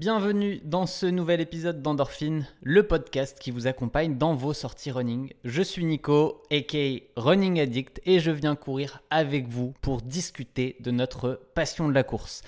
Bienvenue dans ce nouvel épisode d'Endorphine, le podcast qui vous accompagne dans vos sorties running. Je suis Nico, aka Running Addict, et je viens courir avec vous pour discuter de notre passion de la course.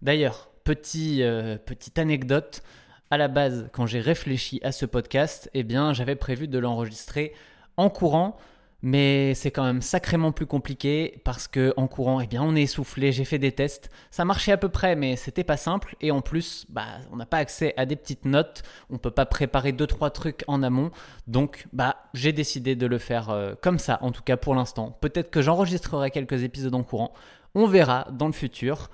D'ailleurs, euh, petite anecdote, à la base, quand j'ai réfléchi à ce podcast, eh j'avais prévu de l'enregistrer en courant mais c'est quand même sacrément plus compliqué parce que en courant, eh bien, on est essoufflé. J'ai fait des tests, ça marchait à peu près, mais c'était pas simple. Et en plus, bah, on n'a pas accès à des petites notes. On peut pas préparer deux trois trucs en amont. Donc, bah, j'ai décidé de le faire euh, comme ça, en tout cas pour l'instant. Peut-être que j'enregistrerai quelques épisodes en courant. On verra dans le futur.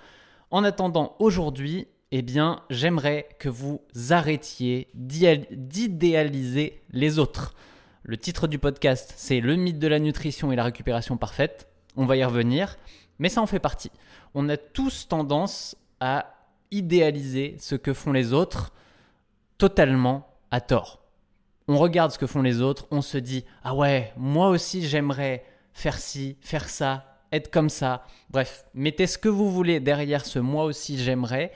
En attendant, aujourd'hui, eh bien, j'aimerais que vous arrêtiez d'idéaliser les autres. Le titre du podcast, c'est Le mythe de la nutrition et la récupération parfaite. On va y revenir, mais ça en fait partie. On a tous tendance à idéaliser ce que font les autres totalement à tort. On regarde ce que font les autres, on se dit Ah ouais, moi aussi j'aimerais faire ci, faire ça, être comme ça. Bref, mettez ce que vous voulez derrière ce moi aussi j'aimerais,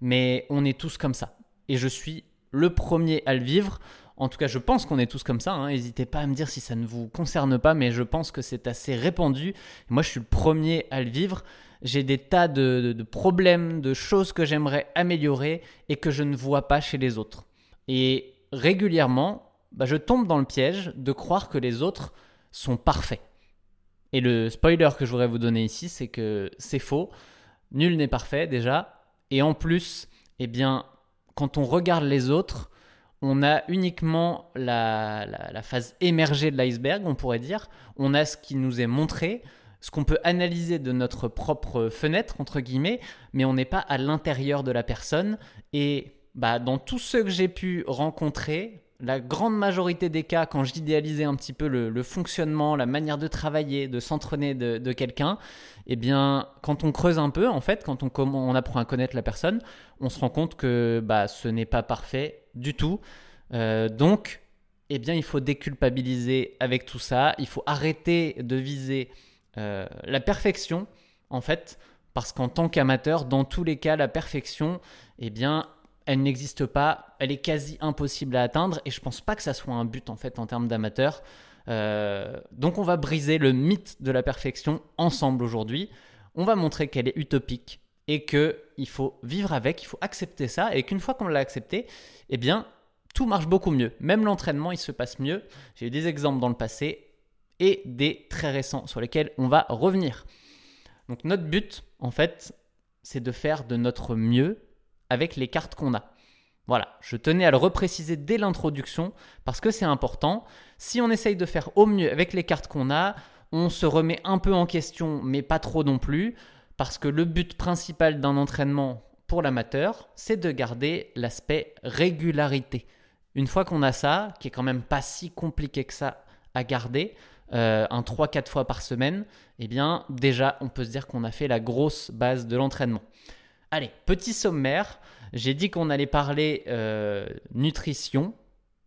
mais on est tous comme ça. Et je suis le premier à le vivre. En tout cas, je pense qu'on est tous comme ça. Hein. N'hésitez pas à me dire si ça ne vous concerne pas, mais je pense que c'est assez répandu. Moi, je suis le premier à le vivre. J'ai des tas de, problèmes, de choses que j'aimerais améliorer et que je ne vois pas chez les autres. Et régulièrement, bah, je tombe dans le piège de croire que les autres sont parfaits. Et le spoiler que je voudrais vous donner ici, c'est que c'est faux. Nul n'est parfait déjà. Et en plus, eh bien, quand on regarde les autres, on a uniquement la, phase émergée de l'iceberg, on pourrait dire. On a ce qui nous est montré, ce qu'on peut analyser de notre propre fenêtre, entre guillemets, mais on n'est pas à l'intérieur de la personne. Et bah, dans tous ceux que j'ai pu rencontrer, la grande majorité des cas, quand j'idéalisais un petit peu le, fonctionnement, la manière de travailler, de s'entraîner de, quelqu'un, eh bien, quand on creuse un peu, en fait, quand on, apprend à connaître la personne, on se rend compte que bah, ce n'est pas parfait du tout. Euh, donc, eh bien, il faut déculpabiliser avec tout ça. Il faut arrêter de viser euh, la perfection, en fait, parce qu'en tant qu'amateur, dans tous les cas, la perfection, eh bien, elle n'existe pas, elle est quasi impossible à atteindre et je pense pas que ça soit un but en fait en termes d'amateur. Euh, donc on va briser le mythe de la perfection ensemble aujourd'hui. On va montrer qu'elle est utopique et que il faut vivre avec, il faut accepter ça et qu'une fois qu'on l'a accepté, eh bien tout marche beaucoup mieux. Même l'entraînement, il se passe mieux. J'ai eu des exemples dans le passé et des très récents sur lesquels on va revenir. Donc notre but en fait, c'est de faire de notre mieux avec les cartes qu'on a. Voilà, je tenais à le repréciser dès l'introduction parce que c'est important. Si on essaye de faire au mieux avec les cartes qu'on a, on se remet un peu en question, mais pas trop non plus, parce que le but principal d'un entraînement pour l'amateur, c'est de garder l'aspect régularité. Une fois qu'on a ça, qui est quand même pas si compliqué que ça à garder, euh, un 3-4 fois par semaine, eh bien déjà on peut se dire qu'on a fait la grosse base de l'entraînement. Allez, petit sommaire. J'ai dit qu'on allait parler euh, nutrition.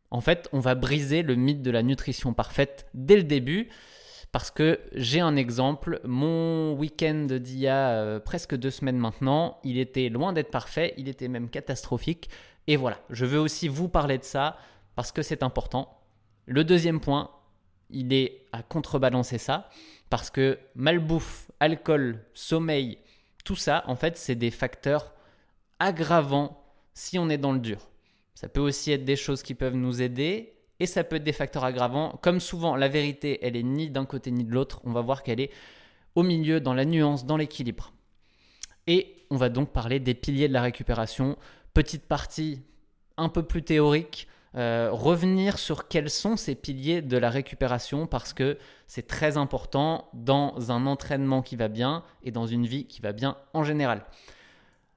En fait, on va briser le mythe de la nutrition parfaite dès le début. Parce que j'ai un exemple, mon week-end d'il y a euh, presque deux semaines maintenant, il était loin d'être parfait, il était même catastrophique. Et voilà, je veux aussi vous parler de ça parce que c'est important. Le deuxième point, il est à contrebalancer ça parce que malbouffe, alcool, sommeil, tout ça, en fait, c'est des facteurs aggravants si on est dans le dur. Ça peut aussi être des choses qui peuvent nous aider et ça peut être des facteurs aggravants. Comme souvent, la vérité, elle est ni d'un côté ni de l'autre. On va voir qu'elle est au milieu, dans la nuance, dans l'équilibre. Et on va donc parler des piliers de la récupération. Petite partie un peu plus théorique. Euh, revenir sur quels sont ces piliers de la récupération parce que c'est très important dans un entraînement qui va bien et dans une vie qui va bien en général.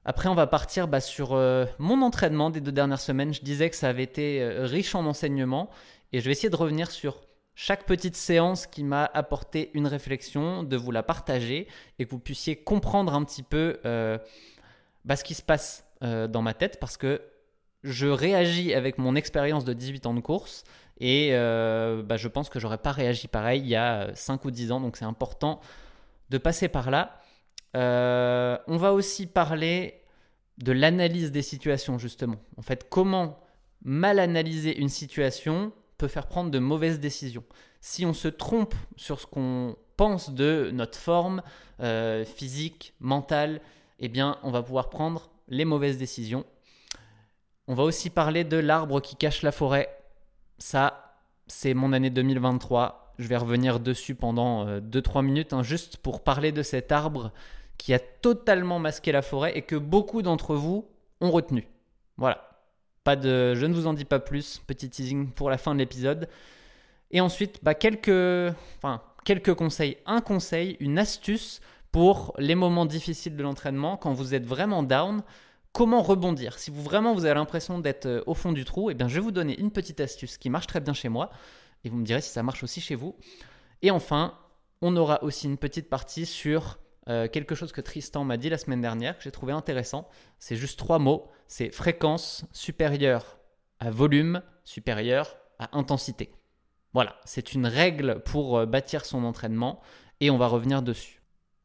Après, on va partir bah, sur euh, mon entraînement des deux dernières semaines. Je disais que ça avait été euh, riche en enseignements et je vais essayer de revenir sur chaque petite séance qui m'a apporté une réflexion, de vous la partager et que vous puissiez comprendre un petit peu bah, ce qui se passe dans ma tête parce que je réagis avec mon expérience de 18 ans de course et euh, bah, je pense que j'aurais pas réagi pareil il y a 5 ou 10 ans, donc c'est important de passer par là. Euh, on va aussi parler de l'analyse des situations, justement. En fait, comment mal analyser une situation peut faire prendre de mauvaises décisions. Si on se trompe sur ce qu'on pense de notre forme euh, physique, mentale, eh bien, on va pouvoir prendre les mauvaises décisions. On va aussi parler de l'arbre qui cache la forêt. Ça, c'est mon année 2023. Je vais revenir dessus pendant 2-3 euh, minutes, hein, juste pour parler de cet arbre qui a totalement masqué la forêt et que beaucoup d'entre vous ont retenu. Voilà. Pas de, je ne vous en dis pas plus. Petit teasing pour la fin de l'épisode. Et ensuite, bah, quelques, enfin, quelques conseils. Un conseil, une astuce pour les moments difficiles de l'entraînement, quand vous êtes vraiment down, comment rebondir Si vous vraiment vous avez l'impression d'être euh, au fond du trou, eh bien, je vais vous donner une petite astuce qui marche très bien chez moi, et vous me direz si ça marche aussi chez vous. Et enfin, on aura aussi une petite partie sur euh, quelque chose que Tristan m'a dit la semaine dernière, que j'ai trouvé intéressant. C'est juste trois mots. C'est fréquence supérieure à volume supérieur à intensité. Voilà, c'est une règle pour euh, bâtir son entraînement et on va revenir dessus.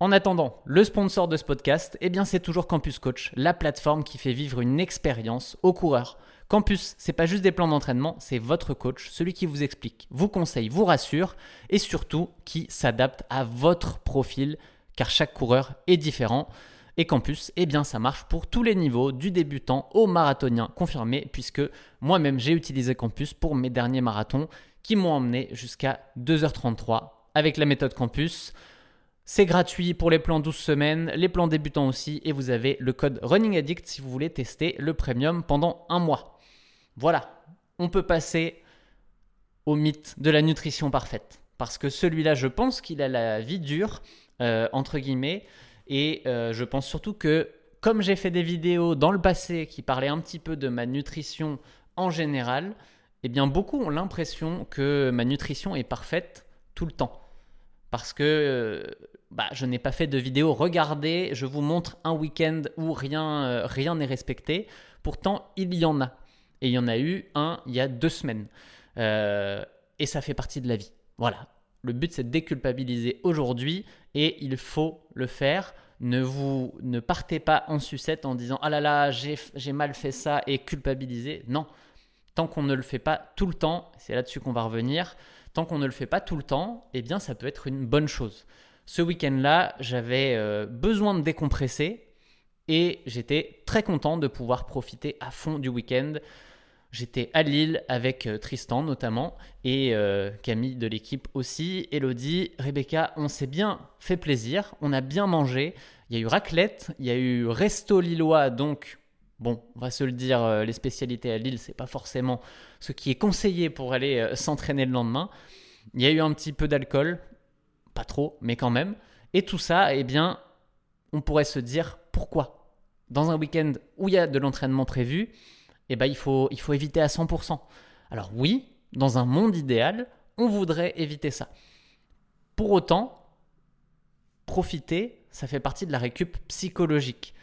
En attendant, le sponsor de ce podcast, eh c'est toujours Campus Coach, la plateforme qui fait vivre une expérience aux coureurs. Campus, c'est pas juste des plans d'entraînement, c'est votre coach, celui qui vous explique, vous conseille, vous rassure et surtout qui s'adapte à votre profil car chaque coureur est différent. Et Campus, eh bien ça marche pour tous les niveaux, du débutant au marathonien confirmé, puisque moi-même j'ai utilisé Campus pour mes derniers marathons qui m'ont emmené jusqu'à 2h33 avec la méthode Campus. C'est gratuit pour les plans 12 semaines, les plans débutants aussi, et vous avez le code Running Addict si vous voulez tester le premium pendant un mois. Voilà, on peut passer au mythe de la nutrition parfaite. Parce que celui-là, je pense qu'il a la vie dure euh, entre guillemets. Et euh, je pense surtout que comme j'ai fait des vidéos dans le passé qui parlaient un petit peu de ma nutrition en général, eh bien beaucoup ont l'impression que ma nutrition est parfaite tout le temps. Parce que euh, bah, je n'ai pas fait de vidéo. Regardez, je vous montre un week-end où rien rien n'est respecté. Pourtant, il y en a. Et il y en a eu un il y a deux semaines. et ça fait partie de la vie. Voilà. Le but, c'est de déculpabiliser aujourd'hui et il faut le faire. Ne vous ne partez pas en sucette en disant ah là là j'ai mal fait ça et culpabiliser. Non, tant qu'on ne le fait pas tout le temps, c'est là-dessus qu'on va revenir. Tant qu'on ne le fait pas tout le temps, eh bien ça peut être une bonne chose. Ce week-end-là, j'avais euh, besoin de décompresser et j'étais très content de pouvoir profiter à fond du week-end. J'étais à Lille avec euh, Tristan notamment et euh, Camille de l'équipe aussi, Elodie, Rebecca. On s'est bien fait plaisir, on a bien mangé. Il y a eu raclette, il y a eu resto lillois, donc bon, on va se le dire, euh, les spécialités à Lille, c'est pas forcément ce qui est conseillé pour aller s'entraîner le lendemain. Il y a eu un petit peu d'alcool, pas trop, mais quand même. Et tout ça, eh bien, on pourrait se dire pourquoi? Dans un week-end où il y a de l'entraînement prévu, eh ben, il, faut, il faut éviter à 100%. Alors oui, dans un monde idéal, on voudrait éviter ça. Pour autant, profiter, ça fait partie de la récup psychologique.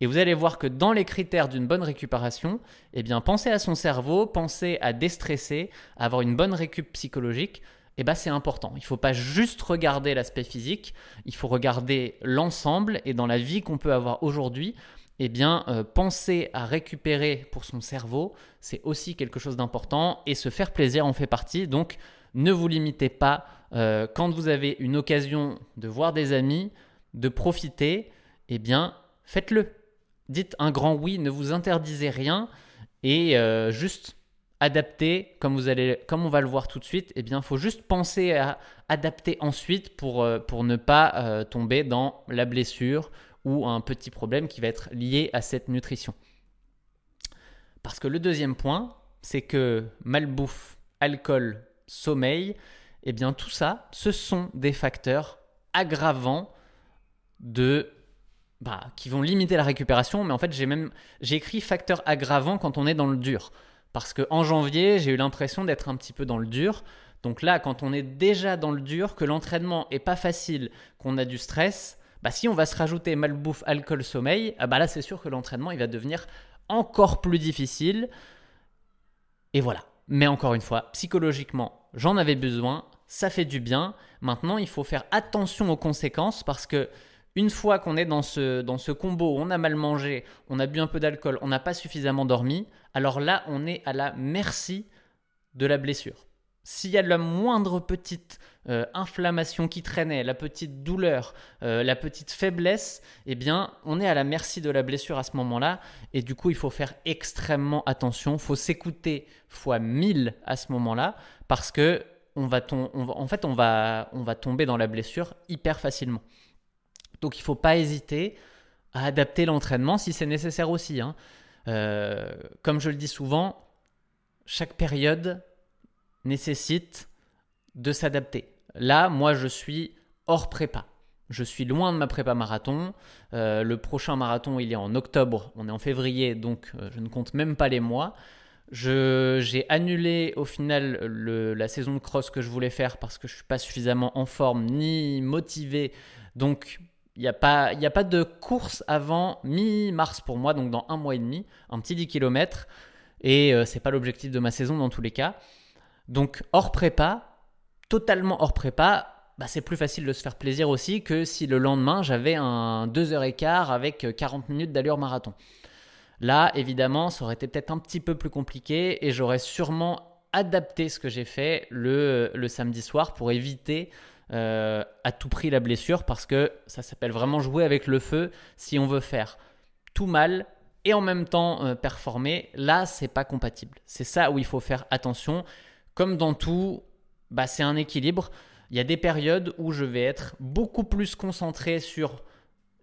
Et vous allez voir que dans les critères d'une bonne récupération, eh bien, penser à son cerveau, penser à déstresser, avoir une bonne récup psychologique, eh ben, c'est important. Il ne faut pas juste regarder l'aspect physique, il faut regarder l'ensemble et dans la vie qu'on peut avoir aujourd'hui, eh bien, euh, penser à récupérer pour son cerveau, c'est aussi quelque chose d'important et se faire plaisir en fait partie. Donc, ne vous limitez pas euh, quand vous avez une occasion de voir des amis, de profiter, eh bien, faites-le. Dites un grand oui, ne vous interdisez rien et euh, juste adapter, comme, vous allez, comme on va le voir tout de suite, eh bien, il faut juste penser à adapter ensuite pour, pour ne pas tomber dans la blessure ou un petit problème qui va être lié à cette nutrition. Parce que le deuxième point, c'est que malbouffe, alcool, sommeil, eh bien tout ça, ce sont des facteurs aggravants de bah, qui vont limiter la récupération, mais en fait j'ai même j'ai écrit facteurs aggravants quand on est dans le dur. Parce qu'en janvier, j'ai eu l'impression d'être un petit peu dans le dur. Donc là, quand on est déjà dans le dur, que l'entraînement est pas facile, qu'on a du stress, bah, si on va se rajouter malbouffe, alcool, sommeil, ah bah là c'est sûr que l'entraînement il va devenir encore plus difficile. Et voilà. Mais encore une fois, psychologiquement, j'en avais besoin, ça fait du bien. Maintenant, il faut faire attention aux conséquences parce que Une fois qu'on est dans ce, dans ce combo, on a mal mangé, on a bu un peu d'alcool, on n'a pas suffisamment dormi, alors là, on est à la merci de la blessure. S'il y a la moindre petite euh, inflammation qui traînait, la petite douleur, euh, la petite faiblesse, eh bien, on est à la merci de la blessure à ce moment-là. Et du coup, il faut faire extrêmement attention. Faut s'écouter fois 1000 à ce moment-là parce que on va, en fait, on va, on va tomber dans la blessure hyper facilement. Donc, il ne faut pas hésiter à adapter l'entraînement si c'est nécessaire aussi. Hein. Euh, comme je le dis souvent, chaque période nécessite de s'adapter. Là, moi, je suis hors prépa. Je suis loin de ma prépa marathon. Euh, le prochain marathon, il est en octobre. On est en février, donc euh, je ne compte même pas les mois. J'ai annulé au final la saison de cross que je voulais faire parce que je ne suis pas suffisamment en forme ni motivé. Donc, il n'y a, pas, de course avant mi-mars pour moi, donc dans un mois et demi, un petit 10 km. Et euh, ce n'est pas l'objectif de ma saison dans tous les cas. Donc, hors prépa, totalement hors prépa, bah, c'est plus facile de se faire plaisir aussi que si le lendemain j'avais un 2h15 avec 40 minutes d'allure marathon. Là, évidemment, ça aurait été peut-être un petit peu plus compliqué et j'aurais sûrement adapté ce que j'ai fait le, samedi soir pour éviter euh, à tout prix la blessure parce que ça s'appelle vraiment jouer avec le feu si on veut faire tout mal et en même temps euh, performer. Là, c'est pas compatible. C'est ça où il faut faire attention. Comme dans tout, bah, c'est un équilibre. Il y a des périodes où je vais être beaucoup plus concentré sur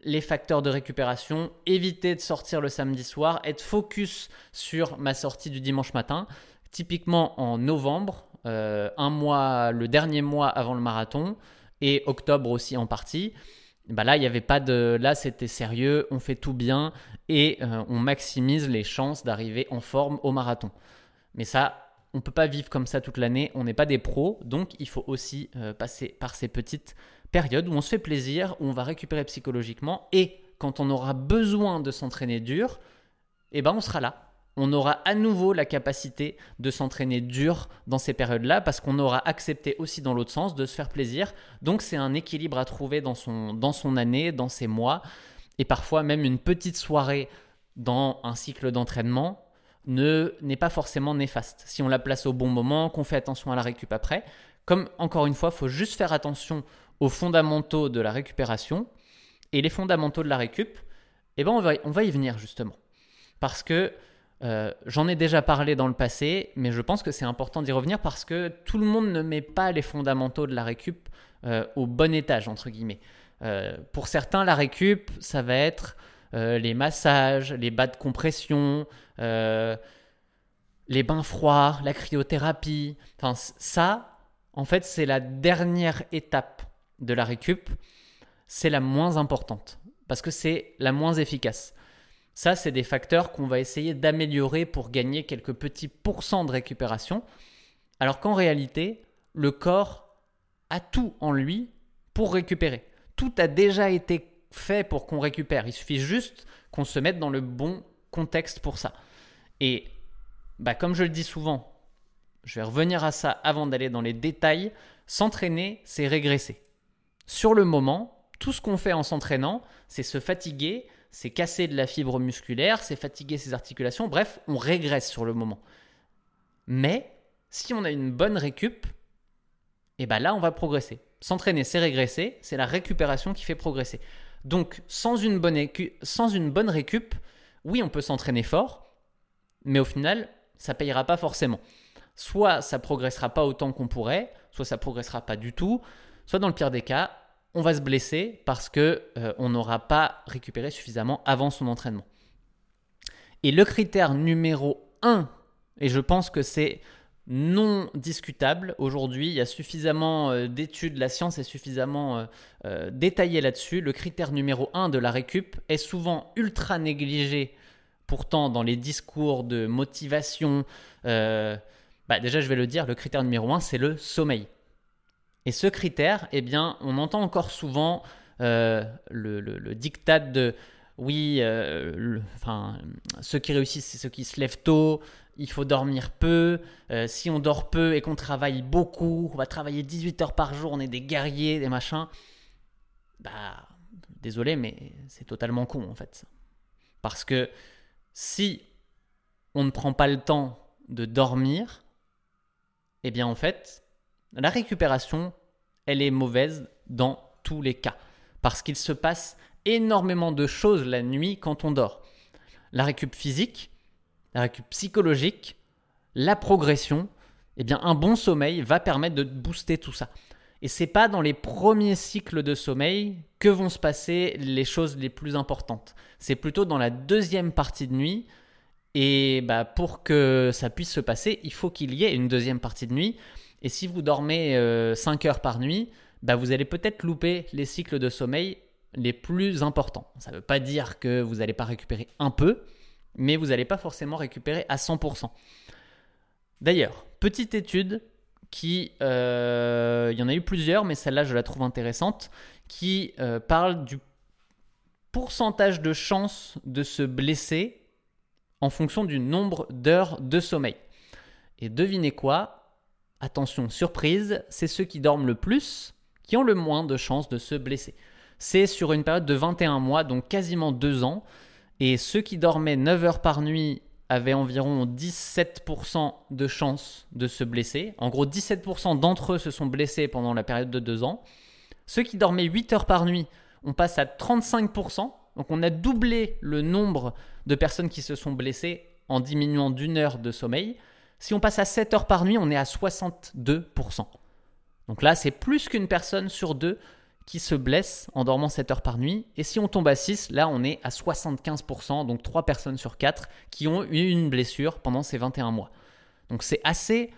les facteurs de récupération, éviter de sortir le samedi soir, être focus sur ma sortie du dimanche matin. Typiquement en novembre, un mois, le dernier mois avant le marathon, et octobre aussi en partie. Bah là, il n'y avait pas de. Là, c'était sérieux, on fait tout bien et euh, on maximise les chances d'arriver en forme au marathon. Mais ça, on ne peut pas vivre comme ça toute l'année, on n'est pas des pros, donc il faut aussi euh, passer par ces petites périodes où on se fait plaisir, où on va récupérer psychologiquement, et quand on aura besoin de s'entraîner dur, eh ben on sera là. On aura à nouveau la capacité de s'entraîner dur dans ces périodes-là parce qu'on aura accepté aussi dans l'autre sens de se faire plaisir. Donc c'est un équilibre à trouver dans son, dans son année, dans ses mois, et parfois même une petite soirée dans un cycle d'entraînement ne n'est pas forcément néfaste. Si on la place au bon moment, qu'on fait attention à la récup après, comme encore une fois, il faut juste faire attention aux fondamentaux de la récupération et les fondamentaux de la récup, eh ben on, va, on va y venir justement. Parce que euh, j'en ai déjà parlé dans le passé, mais je pense que c'est important d'y revenir parce que tout le monde ne met pas les fondamentaux de la récup euh, au bon étage, entre guillemets. Euh, pour certains, la récup, ça va être les massages, les bas de compression, les bains froids, la cryothérapie. Enfin, ça, en fait, c'est la dernière étape de la récup. C'est la moins importante parce que c'est la moins efficace. Ça, c'est des facteurs qu'on va essayer d'améliorer pour gagner quelques petits pourcents de récupération. Alors qu'en réalité, le corps a tout en lui pour récupérer. Tout a déjà été fait pour qu'on récupère. Il suffit juste qu'on se mette dans le bon contexte pour ça. Et bah, comme je le dis souvent, je vais revenir à ça avant d'aller dans les détails. S'entraîner, c'est régresser. Sur le moment, tout ce qu'on fait en s'entraînant, c'est se fatiguer, c'est casser de la fibre musculaire, c'est fatiguer ses articulations. Bref, on régresse sur le moment. Mais si on a une bonne récup, et eh ben là, on va progresser. S'entraîner, c'est régresser, c'est la récupération qui fait progresser. Donc, sans une bonne, sans une bonne récup, oui, on peut s'entraîner fort, mais au final, ça payera pas forcément. Soit ça progressera pas autant qu'on pourrait, soit ça progressera pas du tout, soit dans le pire des cas, on va se blesser parce que euh, on n'aura pas récupéré suffisamment avant son entraînement. Et le critère numéro 1, et je pense que c'est non discutable. Aujourd'hui, il y a suffisamment euh, d'études, la science est suffisamment euh, détaillée là-dessus. Le critère numéro 1 de la récup est souvent ultra négligé, pourtant dans les discours de motivation. Bah, déjà, je vais le dire, le critère numéro 1, c'est le sommeil. Et ce critère, eh bien, on entend encore souvent le, le, diktat de oui, enfin, ceux qui réussissent, c'est ceux qui se lèvent tôt, il faut dormir peu. Euh, si on dort peu et qu'on travaille beaucoup, on va travailler 18 heures par jour, on est des guerriers, des machins. Bah, désolé, mais c'est totalement con en fait. Parce que si on ne prend pas le temps de dormir, eh bien en fait, la récupération, elle est mauvaise dans tous les cas. Parce qu'il se passe énormément de choses la nuit quand on dort. La récup physique, la récup psychologique, la progression, eh bien un bon sommeil va permettre de booster tout ça. Et c'est pas dans les premiers cycles de sommeil que vont se passer les choses les plus importantes. C'est plutôt dans la deuxième partie de nuit. Et bah, pour que ça puisse se passer, il faut qu'il y ait une deuxième partie de nuit. Et si vous dormez 5 euh, heures par nuit, bah, vous allez peut-être louper les cycles de sommeil les plus importants. Ça ne veut pas dire que vous n'allez pas récupérer un peu, mais vous n'allez pas forcément récupérer à 100%. D'ailleurs, petite étude qui, euh, il y en a eu plusieurs, mais celle-là je la trouve intéressante, qui euh, parle du pourcentage de chances de se blesser en fonction du nombre d'heures de sommeil. Et devinez quoi? Attention, surprise, c'est ceux qui dorment le plus qui ont le moins de chances de se blesser. C'est sur une période de 21 mois, donc quasiment 2 ans. Et ceux qui dormaient 9 heures par nuit avaient environ 17% de chances de se blesser. En gros, 17% d'entre eux se sont blessés pendant la période de 2 ans. Ceux qui dormaient 8 heures par nuit, on passe à 35%. Donc on a doublé le nombre de personnes qui se sont blessées en diminuant d'une heure de sommeil. Si on passe à 7 heures par nuit, on est à 62%. Donc là, c'est plus qu'une personne sur deux qui se blesse en dormant 7 heures par nuit. Et si on tombe à 6, là on est à 75%, donc 3 personnes sur 4 qui ont eu une blessure pendant ces 21 mois. Donc c'est assez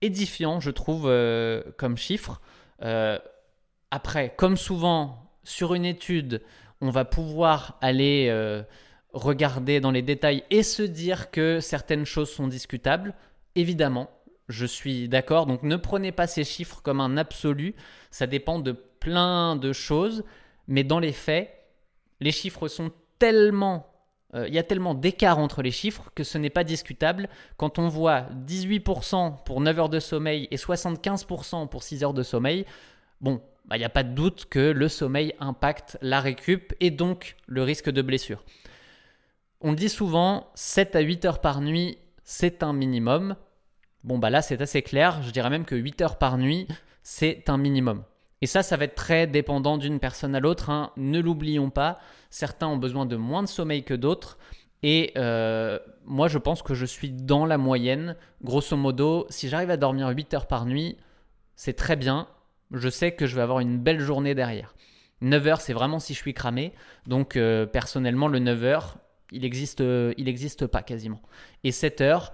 édifiant, je trouve, euh, comme chiffre. Euh, après, comme souvent, sur une étude, on va pouvoir aller euh, regarder dans les détails et se dire que certaines choses sont discutables. Évidemment, je suis d'accord. Donc ne prenez pas ces chiffres comme un absolu. Ça dépend de plein de choses. Mais dans les faits, les chiffres sont tellement... Euh, il y a tellement d'écart entre les chiffres que ce n'est pas discutable. Quand on voit 18% pour 9 heures de sommeil et 75% pour 6 heures de sommeil, bon, bah, il n'y a pas de doute que le sommeil impacte la récup et donc le risque de blessure. On dit souvent 7 à 8 heures par nuit, c'est un minimum. Bon, bah là, c'est assez clair. Je dirais même que 8 heures par nuit, c'est un minimum. Et ça, ça va être très dépendant d'une personne à l'autre. Hein. Ne l'oublions pas, certains ont besoin de moins de sommeil que d'autres. Et euh, moi, je pense que je suis dans la moyenne. Grosso modo, si j'arrive à dormir 8 heures par nuit, c'est très bien. Je sais que je vais avoir une belle journée derrière. 9 heures, c'est vraiment si je suis cramé. Donc, euh, personnellement, le 9 heures, il n'existe il existe pas quasiment. Et 7 heures,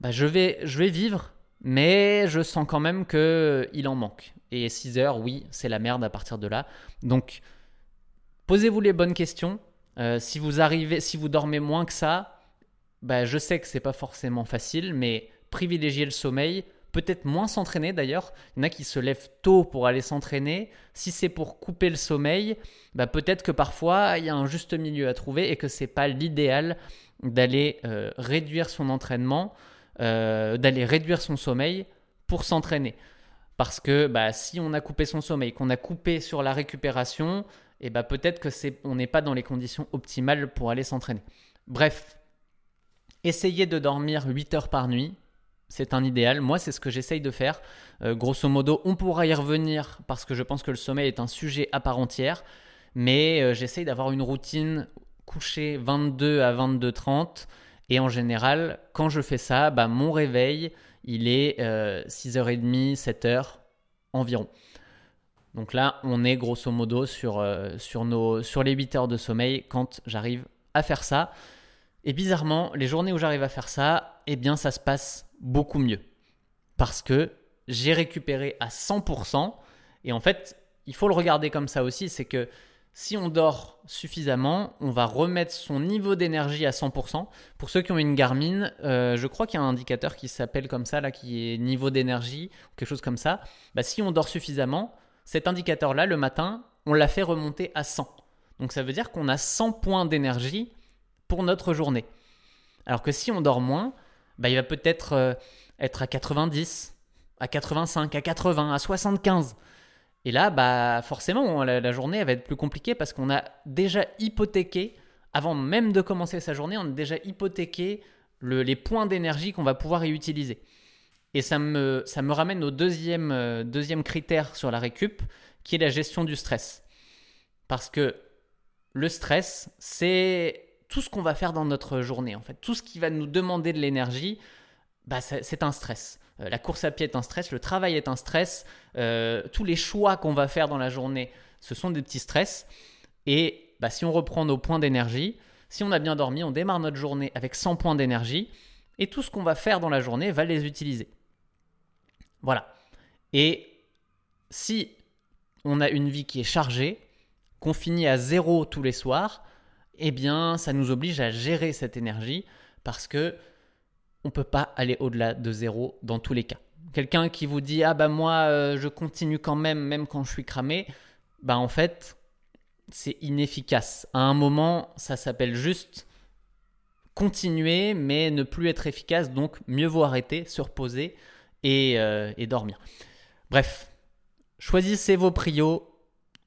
bah, je, vais, je vais vivre, mais je sens quand même qu'il en manque. Et 6 heures, oui, c'est la merde à partir de là. Donc, posez-vous les bonnes questions. Euh, si vous arrivez, si vous dormez moins que ça, bah, je sais que c'est pas forcément facile, mais privilégiez le sommeil. Peut-être moins s'entraîner d'ailleurs. Il y en a qui se lèvent tôt pour aller s'entraîner. Si c'est pour couper le sommeil, bah, peut-être que parfois il y a un juste milieu à trouver et que c'est pas l'idéal d'aller euh, réduire son entraînement euh, d'aller réduire son sommeil pour s'entraîner. Parce que bah, si on a coupé son sommeil, qu'on a coupé sur la récupération, et bah, peut-être que c'est, on n'est pas dans les conditions optimales pour aller s'entraîner. Bref, essayez de dormir 8 heures par nuit. C'est un idéal. Moi, c'est ce que j'essaye de faire. Euh, grosso modo, on pourra y revenir parce que je pense que le sommeil est un sujet à part entière. Mais euh, j'essaye d'avoir une routine couchée 22 à 22h30 et en général, quand je fais ça, bah, mon réveil, il est 6h30, 7h environ. Donc là, on est grosso modo sur, euh, sur, nos, sur les 8 heures de sommeil quand j'arrive à faire ça. Et bizarrement, les journées où j'arrive à faire ça, eh bien ça se passe beaucoup mieux. Parce que j'ai récupéré à 100%. Et en fait, il faut le regarder comme ça aussi, c'est que si on dort suffisamment, on va remettre son niveau d'énergie à 100%. Pour ceux qui ont une Garmin, euh, je crois qu'il y a un indicateur qui s'appelle comme ça, là, qui est niveau d'énergie, quelque chose comme ça. Bah, si on dort suffisamment, cet indicateur-là, le matin, on l'a fait remonter à 100. Donc ça veut dire qu'on a 100 points d'énergie pour notre journée. Alors que si on dort moins, bah, il va peut-être euh, être à 90, à 85, à 80, à 75. Et là, bah, forcément, la, journée va être plus compliquée parce qu'on a déjà hypothéqué, avant même de commencer sa journée, on a déjà hypothéqué les points d'énergie qu'on va pouvoir y utiliser. Et ça me, ça me ramène au deuxième, euh, deuxième critère sur la récup, qui est la gestion du stress. Parce que le stress, c'est tout ce qu'on va faire dans notre journée, en fait. Tout ce qui va nous demander de l'énergie, bah, c'est un stress. Euh, la course à pied est un stress, le travail est un stress, euh, tous les choix qu'on va faire dans la journée, ce sont des petits stress. Et bah, si on reprend nos points d'énergie, si on a bien dormi, on démarre notre journée avec 100 points d'énergie, et tout ce qu'on va faire dans la journée va les utiliser. Voilà. Et si on a une vie qui est chargée, qu'on finit à zéro tous les soirs, eh bien, ça nous oblige à gérer cette énergie parce que on peut pas aller au-delà de zéro dans tous les cas. Quelqu'un qui vous dit ah bah moi euh, je continue quand même même quand je suis cramé, bah en fait c'est inefficace. À un moment, ça s'appelle juste continuer mais ne plus être efficace, donc mieux vaut arrêter, se reposer et, euh, et dormir. Bref, choisissez vos prios,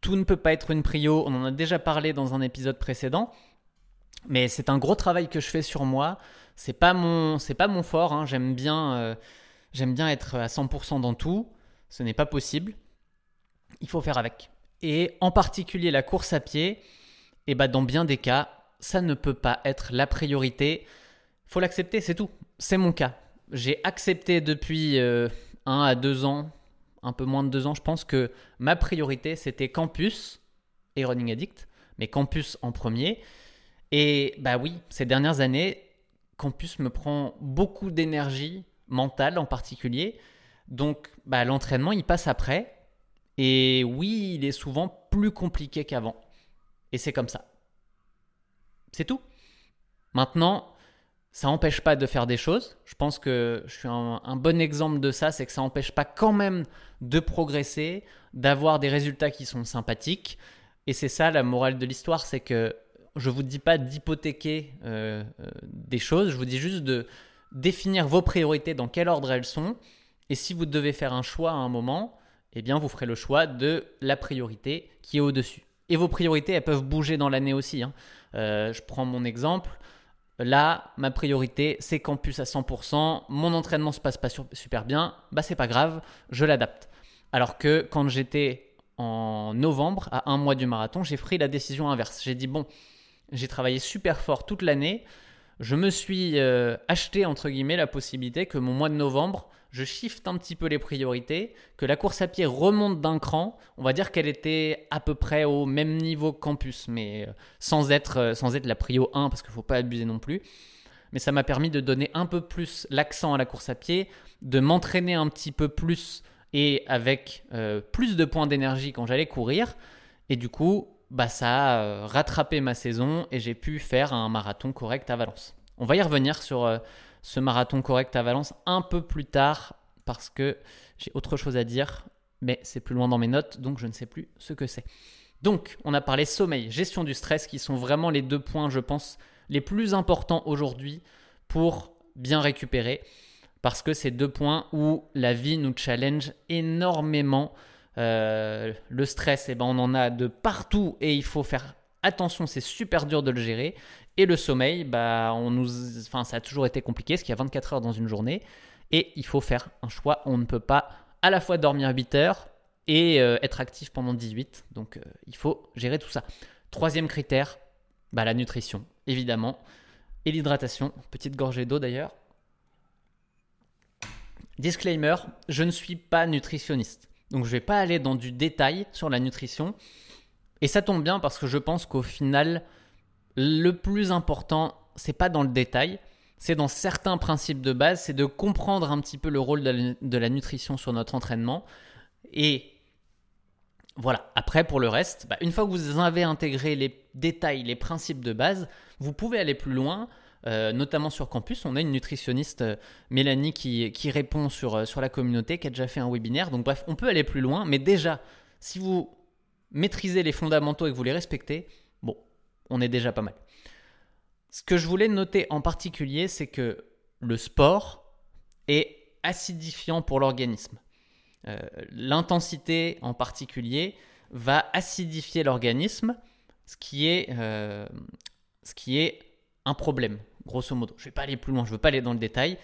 tout ne peut pas être une prio, on en a déjà parlé dans un épisode précédent, mais c'est un gros travail que je fais sur moi. C'est pas mon, c'est pas mon fort. Hein. J'aime bien, euh, bien être à 100% dans tout. Ce n'est pas possible. Il faut faire avec. Et en particulier la course à pied, et eh ben dans bien des cas, ça ne peut pas être la priorité. Faut l'accepter, c'est tout. C'est mon cas. J'ai accepté depuis euh, un à deux ans un peu moins de deux ans, je pense que ma priorité, c'était campus et Running Addict, mais campus en premier. Et bah oui, ces dernières années, campus me prend beaucoup d'énergie mentale en particulier. Donc bah, l'entraînement, il passe après. Et oui, il est souvent plus compliqué qu'avant. Et c'est comme ça. C'est tout. Maintenant, ça n'empêche pas de faire des choses. Je pense que je suis un, bon exemple de ça, c'est que ça n'empêche pas quand même de progresser, d'avoir des résultats qui sont sympathiques. Et c'est ça la morale de l'histoire, c'est que je vous dis pas d'hypothéquer euh, euh, des choses, je vous dis juste de définir vos priorités, dans quel ordre elles sont. Et si vous devez faire un choix à un moment, eh bien vous ferez le choix de la priorité qui est au-dessus. Et vos priorités, elles peuvent bouger dans l'année aussi. Hein. Euh, je prends mon exemple. Là, ma priorité, c'est campus à 100%. Mon entraînement se passe pas super bien. Bah, c'est pas grave, je l'adapte. Alors que quand j'étais en novembre, à un mois du marathon, j'ai pris la décision inverse. J'ai dit bon, j'ai travaillé super fort toute l'année. Je me suis euh, acheté entre guillemets la possibilité que mon mois de novembre, je shift un petit peu les priorités, que la course à pied remonte d'un cran. On va dire qu'elle était à peu près au même niveau campus, mais euh, sans être, euh, sans être la prio 1, parce qu'il ne faut pas abuser non plus. Mais ça m'a permis de donner un peu plus l'accent à la course à pied, de m'entraîner un petit peu plus et avec euh, plus de points d'énergie quand j'allais courir. Et du coup, bah, ça a rattrapé ma saison et j'ai pu faire un marathon correct à Valence. On va y revenir sur ce marathon correct à Valence un peu plus tard parce que j'ai autre chose à dire, mais c'est plus loin dans mes notes, donc je ne sais plus ce que c'est. Donc, on a parlé sommeil, gestion du stress, qui sont vraiment les deux points, je pense, les plus importants aujourd'hui pour bien récupérer, parce que c'est deux points où la vie nous challenge énormément. Euh, le stress, eh ben, on en a de partout et il faut faire attention, c'est super dur de le gérer. Et le sommeil, bah, on nous, enfin, ça a toujours été compliqué, parce qu'il y a 24 heures dans une journée. Et il faut faire un choix. On ne peut pas à la fois dormir 8 heures et euh, être actif pendant 18. Donc euh, il faut gérer tout ça. Troisième critère, bah, la nutrition, évidemment. Et l'hydratation. Petite gorgée d'eau d'ailleurs. Disclaimer, je ne suis pas nutritionniste. Donc je ne vais pas aller dans du détail sur la nutrition. Et ça tombe bien parce que je pense qu'au final, le plus important, c'est pas dans le détail, c'est dans certains principes de base, c'est de comprendre un petit peu le rôle de la, nutrition sur notre entraînement. Et voilà, après pour le reste, bah, une fois que vous avez intégré les détails, les principes de base, vous pouvez aller plus loin. Euh, notamment sur campus, on a une nutritionniste, euh, Mélanie, qui, répond sur, euh, sur la communauté, qui a déjà fait un webinaire. Donc bref, on peut aller plus loin, mais déjà, si vous maîtrisez les fondamentaux et que vous les respectez, bon, on est déjà pas mal. Ce que je voulais noter en particulier, c'est que le sport est acidifiant pour l'organisme. l'intensité en particulier va acidifier l'organisme, ce qui est, ce qui est un problème, grosso modo. Je ne vais pas aller plus loin, je ne veux pas aller dans le détail.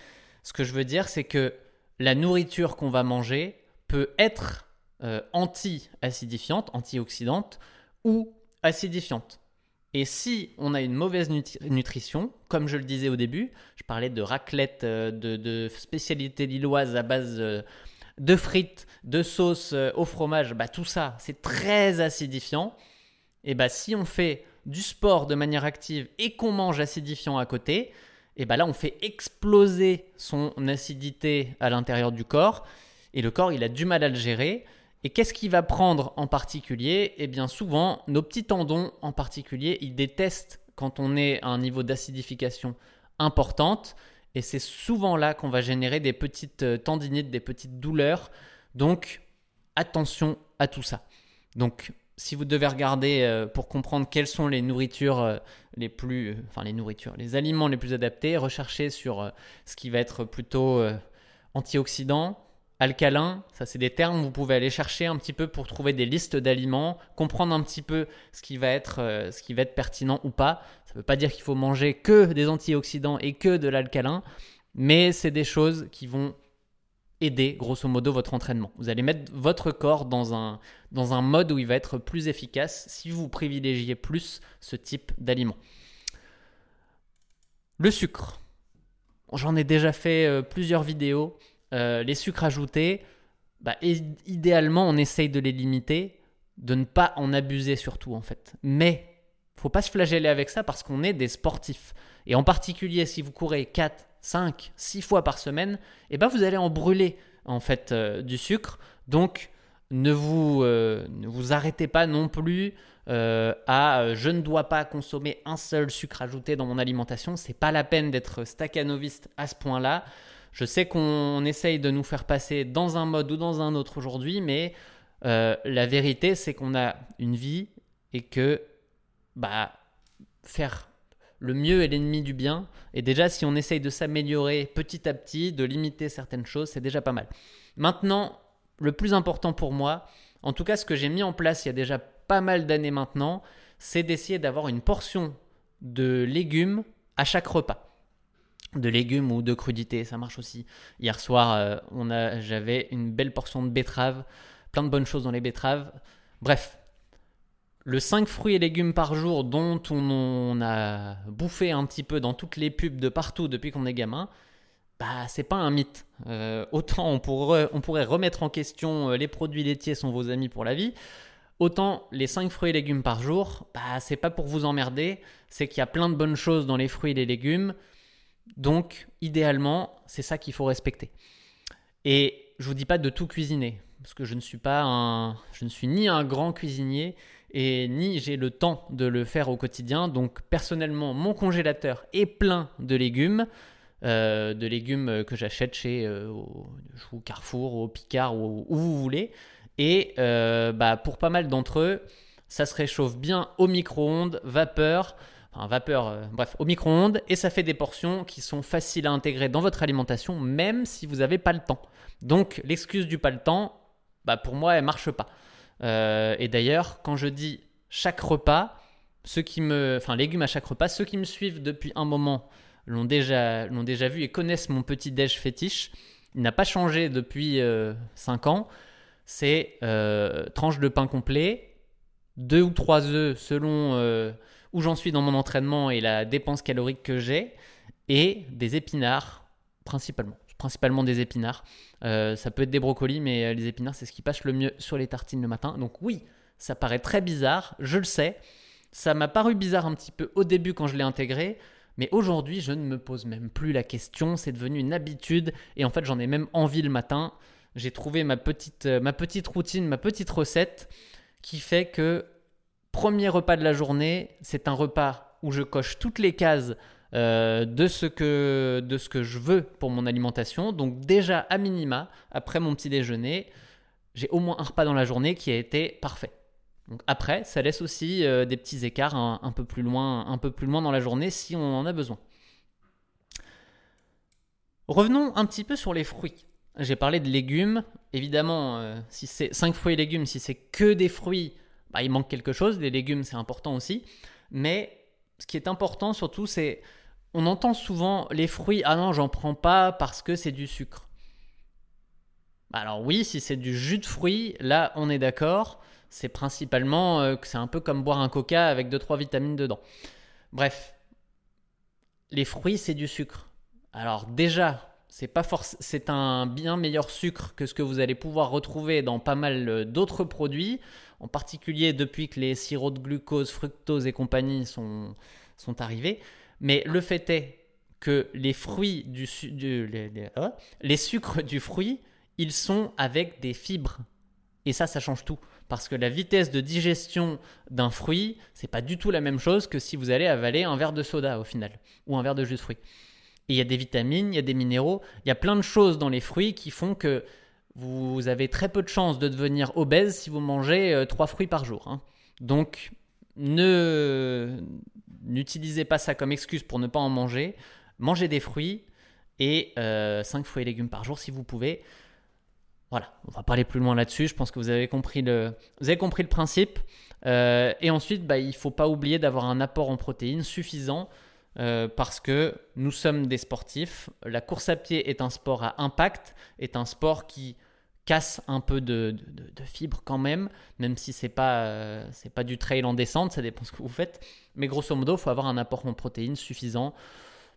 Ce que je veux dire, c'est que la nourriture qu'on va manger peut être euh, anti-acidifiante, antioxydante ou acidifiante. Et si on a une mauvaise nutrition, comme je le disais au début, je parlais de raclette, euh, de, spécialité lilloise à base euh, de frites, de sauce au fromage, bah, tout ça, c'est très acidifiant. Et bah, si on fait du sport de manière active et qu'on mange acidifiant à côté, et bah là on fait exploser son acidité à l'intérieur du corps et le corps il a du mal à le gérer. Et qu'est-ce qu'il va prendre en particulier? Eh bien souvent nos petits tendons en particulier ils détestent quand on est à un niveau d'acidification importante et c'est souvent là qu'on va générer des petites euh, tendinites, des petites douleurs. Donc attention à tout ça. Donc si vous devez regarder euh, pour comprendre quelles sont les nourritures euh, les plus, enfin les nourritures, les aliments les plus adaptés, recherchez sur ce qui va être plutôt antioxydant, alcalin. Ça, c'est des termes vous pouvez aller chercher un petit peu pour trouver des listes d'aliments, comprendre un petit peu ce qui va être, être pertinent ou pas. Ça ne veut pas dire qu'il faut manger que des antioxydants et que de l'alcalin, mais c'est des choses qui vont aider grosso modo votre entraînement. Vous allez mettre votre corps dans un, mode où il va être plus efficace si vous privilégiez plus ce type d'aliment. Le sucre. J'en ai déjà fait euh, plusieurs vidéos. Euh, les sucres ajoutés, bah, idéalement on essaye de les limiter, de ne pas en abuser surtout en fait. Mais faut pas se flageller avec ça parce qu'on est des sportifs. Et en particulier si vous courez 4, 5, 6 fois par semaine, eh ben vous allez en brûler en fait euh, du sucre. Donc ne vous, euh, ne vous arrêtez pas non plus à je ne dois pas consommer un seul sucre ajouté dans mon alimentation. C'est pas la peine d'être staccanoviste à ce point-là. Je sais qu'on essaye de nous faire passer dans un mode ou dans un autre aujourd'hui, mais la vérité c'est qu'on a une vie et que bah, faire le mieux est l'ennemi du bien. Et déjà, si on essaye de s'améliorer petit à petit, de limiter certaines choses, c'est déjà pas mal. Maintenant, le plus important pour moi, en tout cas ce que j'ai mis en place il y a déjà pas mal d'années maintenant, c'est d'essayer d'avoir une portion de légumes à chaque repas. De légumes ou de crudités, ça marche aussi. Hier soir, euh, j'avais une belle portion de betteraves, plein de bonnes choses dans les betteraves. Bref, le 5 fruits et légumes par jour dont on, a bouffé un petit peu dans toutes les pubs de partout depuis qu'on est gamin, bah c'est pas un mythe. Euh, autant on pourrait, on pourrait remettre en question euh, les produits laitiers sont vos amis pour la vie, autant les 5 fruits et légumes par jour, bah c'est pas pour vous emmerder, c'est qu'il y a plein de bonnes choses dans les fruits et les légumes. Donc idéalement, c'est ça qu'il faut respecter. Et je vous dis pas de tout cuisiner parce que je ne suis pas un je ne suis ni un grand cuisinier et ni j'ai le temps de le faire au quotidien. Donc personnellement, mon congélateur est plein de légumes. Euh, de légumes que j'achète chez euh, au, Carrefour, au Picard ou où vous voulez. Et euh, bah, pour pas mal d'entre eux, ça se réchauffe bien au micro-ondes, vapeur, enfin vapeur, bref, au micro-ondes, et ça fait des portions qui sont faciles à intégrer dans votre alimentation, même si vous n'avez pas le temps. Donc l'excuse du pas le temps, bah, pour moi, elle marche pas. Euh, et d'ailleurs, quand je dis chaque repas, ceux qui me, enfin légumes à chaque repas, ceux qui me suivent depuis un moment l'ont déjà, l'ont déjà vu et connaissent mon petit déj fétiche. Il n'a pas changé depuis 5 euh, ans. C'est euh, tranche de pain complet, deux ou trois œufs selon où j'en suis dans mon entraînement et la dépense calorique que j'ai, et des épinards principalement principalement des épinards. Euh, ça peut être des brocolis, mais euh, les épinards, c'est ce qui passe le mieux sur les tartines le matin. Donc oui, ça paraît très bizarre, je le sais. Ça m'a paru bizarre un petit peu au début quand je l'ai intégré, mais aujourd'hui, je ne me pose même plus la question. C'est devenu une habitude et en fait, j'en ai même envie le matin. J'ai trouvé ma petite, euh, ma petite routine, ma petite recette qui fait que premier repas de la journée, c'est un repas où je coche toutes les cases euh, de, ce que, de ce que je veux pour mon alimentation. Donc déjà, à minima, après mon petit déjeuner, j'ai au moins un repas dans la journée qui a été parfait. Donc après, ça laisse aussi euh, des petits écarts un, peu plus loin, un peu plus loin dans la journée si on en a besoin. Revenons un petit peu sur les fruits. j'ai parlé de légumes. Évidemment, euh, si c'est 5 fruits et légumes, si c'est que des fruits, bah, il manque quelque chose. Les légumes, c'est important aussi. Mais ce qui est important surtout, c'est on entend souvent les fruits, ah non, j'en prends pas parce que c'est du sucre. Bah, alors oui, si c'est du jus de fruits, là on est d'accord. C'est principalement euh, que c'est un peu comme boire un coca avec 2-3 vitamines dedans. Bref, les fruits c'est du sucre. Alors déjà, c'est pas c'est un bien meilleur sucre que ce que vous allez pouvoir retrouver dans pas mal euh, d'autres produits, en particulier depuis que les sirops de glucose, fructose et compagnie sont, sont arrivés. Mais le fait est que les fruits du, hein, les, sucres du fruit, ils sont avec des fibres. Et ça, ça change tout. Parce que la vitesse de digestion d'un fruit, c'est pas du tout la même chose que si vous allez avaler un verre de soda au final, ou un verre de jus de fruit. Et il y a des vitamines, il y a des minéraux, il y a plein de choses dans les fruits qui font que vous avez très peu de chances de devenir obèse si vous mangez euh, trois fruits par jour. Hein. Donc, ne n'utilisez pas ça comme excuse pour ne pas en manger. Mangez des fruits et 5 euh, fruits et légumes par jour si vous pouvez. Voilà, on va pas aller plus loin là-dessus. Je pense que vous avez compris le, vous avez compris le principe. Euh, et ensuite, bah, il ne faut pas oublier d'avoir un apport en protéines suffisant euh, parce que nous sommes des sportifs. La course à pied est un sport à impact, est un sport qui casse un peu de, de, fibres quand même, même si c'est pas euh, pas du trail en descente, ça dépend ce que vous faites. Mais grosso modo, il faut avoir un apport en protéines suffisant.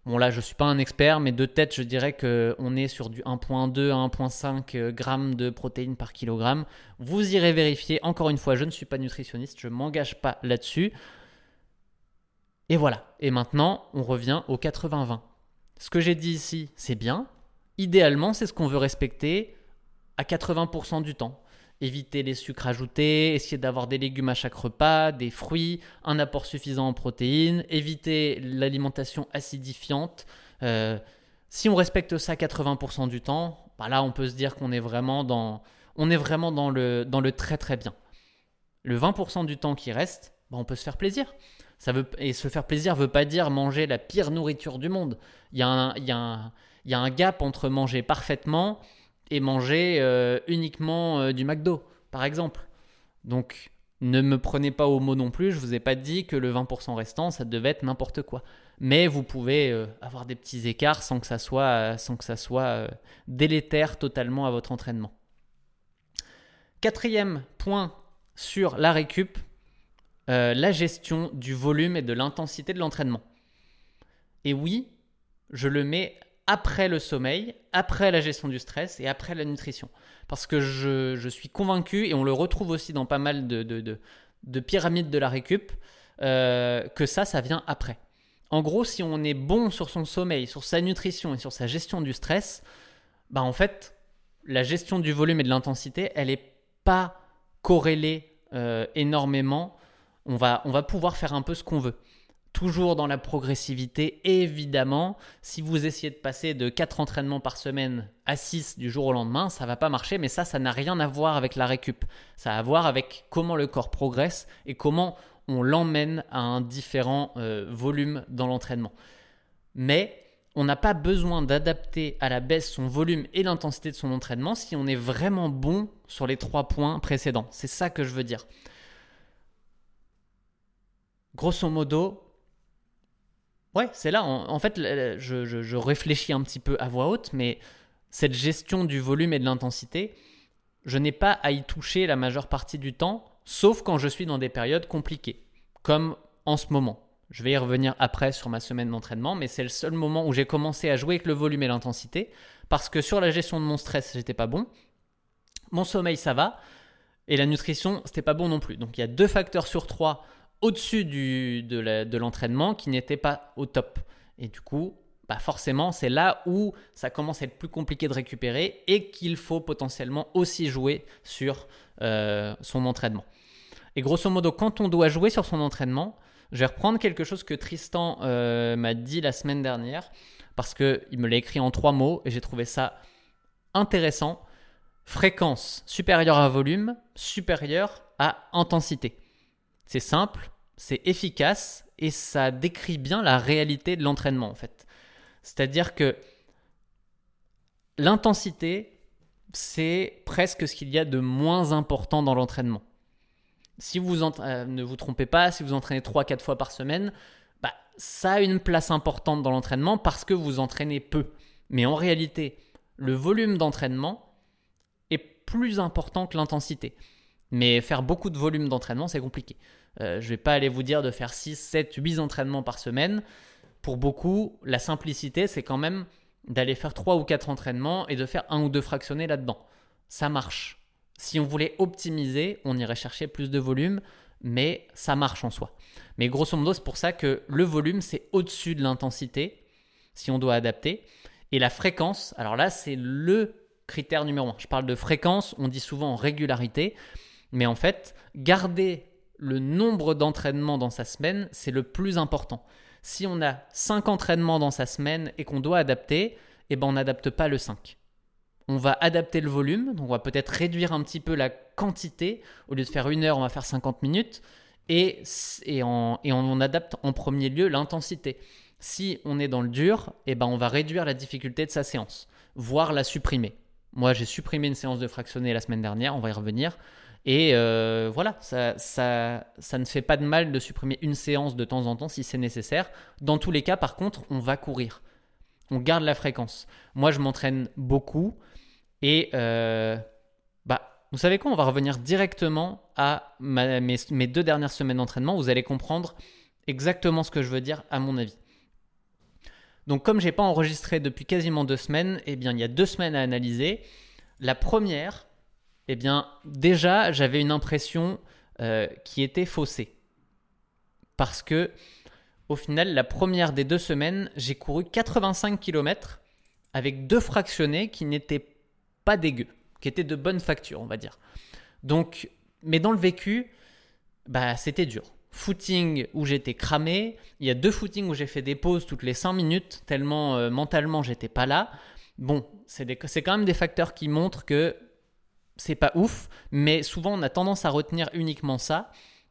Bon là, je suis pas un expert, mais de tête, je dirais que on est sur du 1.2 à 1.5 euh, grammes de protéines par kilogramme. Vous irez vérifier. Encore une fois, je ne suis pas nutritionniste, je m'engage pas là-dessus. Et voilà. Et maintenant, on revient au 80-20. Ce que j'ai dit ici, c'est bien. Idéalement, c'est ce qu'on veut respecter à 80% du temps. Éviter les sucres ajoutés, essayer d'avoir des légumes à chaque repas, des fruits, un apport suffisant en protéines, éviter l'alimentation acidifiante. Euh, si on respecte ça 80% du temps, bah là on peut se dire qu'on est vraiment dans, on est vraiment dans le, dans le très très bien. Le 20% du temps qui reste, bah on peut se faire plaisir. Ça veut, et se faire plaisir veut pas dire manger la pire nourriture du monde. Il y a un, il y a un, il y a un gap entre manger parfaitement manger euh, uniquement euh, du McDo, par exemple. Donc, ne me prenez pas au mot non plus, je vous ai pas dit que le 20% restant, ça devait être n'importe quoi. Mais vous pouvez euh, avoir des petits écarts sans que ça soit, sans que ça soit délétère totalement à votre entraînement. Quatrième point sur la récup, la gestion du volume et de l'intensité de l'entraînement. Et oui, je le mets après le sommeil, après la gestion du stress et après la nutrition. Parce que je, suis convaincu, et on le retrouve aussi dans pas mal de, de, pyramides de la récup, euh, que ça, ça vient après. En gros, si on est bon sur son sommeil, sur sa nutrition et sur sa gestion du stress, bah en fait, la gestion du volume et de l'intensité, elle n'est pas corrélée euh, énormément. On va, on va pouvoir faire un peu ce qu'on veut toujours dans la progressivité, évidemment. Si vous essayez de passer de 4 entraînements par semaine à 6 du jour au lendemain, ça va pas marcher, mais ça, ça n'a rien à voir avec la récup. Ça a à voir avec comment le corps progresse et comment on l'emmène à un différent euh, volume dans l'entraînement. Mais on n'a pas besoin d'adapter à la baisse son volume et l'intensité de son entraînement si on est vraiment bon sur les trois points précédents. C'est ça que je veux dire. Grosso modo, Ouais, c'est là. En, fait, je, réfléchis un petit peu à voix haute, mais cette gestion du volume et de l'intensité, je n'ai pas à y toucher la majeure partie du temps, sauf quand je suis dans des périodes compliquées, comme en ce moment. Je vais y revenir après sur ma semaine d'entraînement, mais c'est le seul moment où j'ai commencé à jouer avec le volume et l'intensité, parce que sur la gestion de mon stress, j'étais pas bon. Mon sommeil, ça va, et la nutrition, c'était pas bon non plus. Donc il y a deux facteurs sur trois au-dessus de l'entraînement qui n'était pas au top. Et du coup, bah forcément, c'est là où ça commence à être plus compliqué de récupérer et qu'il faut potentiellement aussi jouer sur euh, son entraînement. Et grosso modo, quand on doit jouer sur son entraînement, je vais reprendre quelque chose que Tristan euh, m'a dit la semaine dernière parce qu'il me l'a écrit en trois mots et j'ai trouvé ça intéressant. Fréquence supérieure à volume, supérieure à intensité. C'est simple, c'est efficace et ça décrit bien la réalité de l'entraînement en fait. C'est-à-dire que l'intensité, c'est presque ce qu'il y a de moins important dans l'entraînement. Si vous euh, ne vous trompez pas, si vous entraînez 3-4 fois par semaine, bah, ça a une place importante dans l'entraînement parce que vous entraînez peu. Mais en réalité, le volume d'entraînement est plus important que l'intensité. Mais faire beaucoup de volume d'entraînement, c'est compliqué. Euh, je vais pas aller vous dire de faire 6, 7, 8 entraînements par semaine. Pour beaucoup, la simplicité, c'est quand même d'aller faire 3 ou 4 entraînements et de faire un ou deux fractionnés là-dedans. Ça marche. Si on voulait optimiser, on irait chercher plus de volume, mais ça marche en soi. Mais grosso modo, c'est pour ça que le volume, c'est au-dessus de l'intensité, si on doit adapter. Et la fréquence, alors là, c'est le critère numéro un. Je parle de fréquence, on dit souvent régularité, mais en fait, garder le nombre d'entraînements dans sa semaine, c'est le plus important. Si on a 5 entraînements dans sa semaine et qu'on doit adapter, eh ben on n'adapte pas le 5. On va adapter le volume, donc on va peut-être réduire un petit peu la quantité. Au lieu de faire une heure, on va faire 50 minutes. Et, et, on, adapte en premier lieu l'intensité. Si on est dans le dur, eh ben on va réduire la difficulté de sa séance, voire la supprimer. Moi, j'ai supprimé une séance de fractionné la semaine dernière, on va y revenir. Et euh, voilà, ça, ça, ça, ne fait pas de mal de supprimer une séance de temps en temps si c'est nécessaire. Dans tous les cas, par contre, on va courir. On garde la fréquence. Moi, je m'entraîne beaucoup. Et euh, bah, vous savez quoi On va revenir directement à mes, mes, deux dernières semaines d'entraînement. Vous allez comprendre exactement ce que je veux dire, à mon avis. Donc, comme j'ai pas enregistré depuis quasiment deux semaines, eh bien, il y a deux semaines à analyser. La première, eh bien, déjà, j'avais une impression euh, qui était faussée. Parce que, au final, la première des deux semaines, j'ai couru 85 km avec deux fractionnés qui n'étaient pas dégueux, qui étaient de bonne facture, on va dire. Donc, mais dans le vécu, bah, c'était dur. Footing où j'étais cramé, il y a deux footings où j'ai fait des pauses toutes les 5 minutes, tellement euh, mentalement j'étais pas là. Bon, c'est quand même des facteurs qui montrent que c'est pas ouf, mais souvent on a tendance à retenir uniquement ça,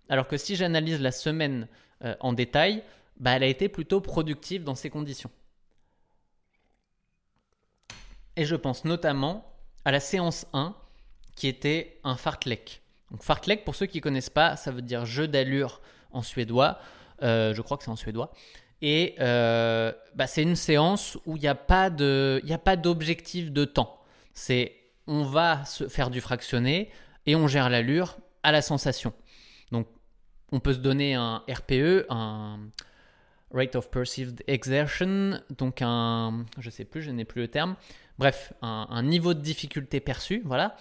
alors que si j'analyse la semaine euh, en détail, bah, elle a été plutôt productive dans ces conditions. Et je pense notamment à la séance 1 qui était un fartlek. Donc fartlek, pour ceux qui ne connaissent pas, ça veut dire jeu d'allure en suédois. Euh, je crois que c'est en suédois. Et euh, bah, c'est une séance où il n'y a pas d'objectif de temps. C'est on va se faire du fractionné et on gère l'allure à la sensation. Donc, on peut se donner un RPE, un Rate of Perceived Exertion, donc un, je sais plus, je n'ai plus le terme. Bref, un, niveau de difficulté perçu, voilà.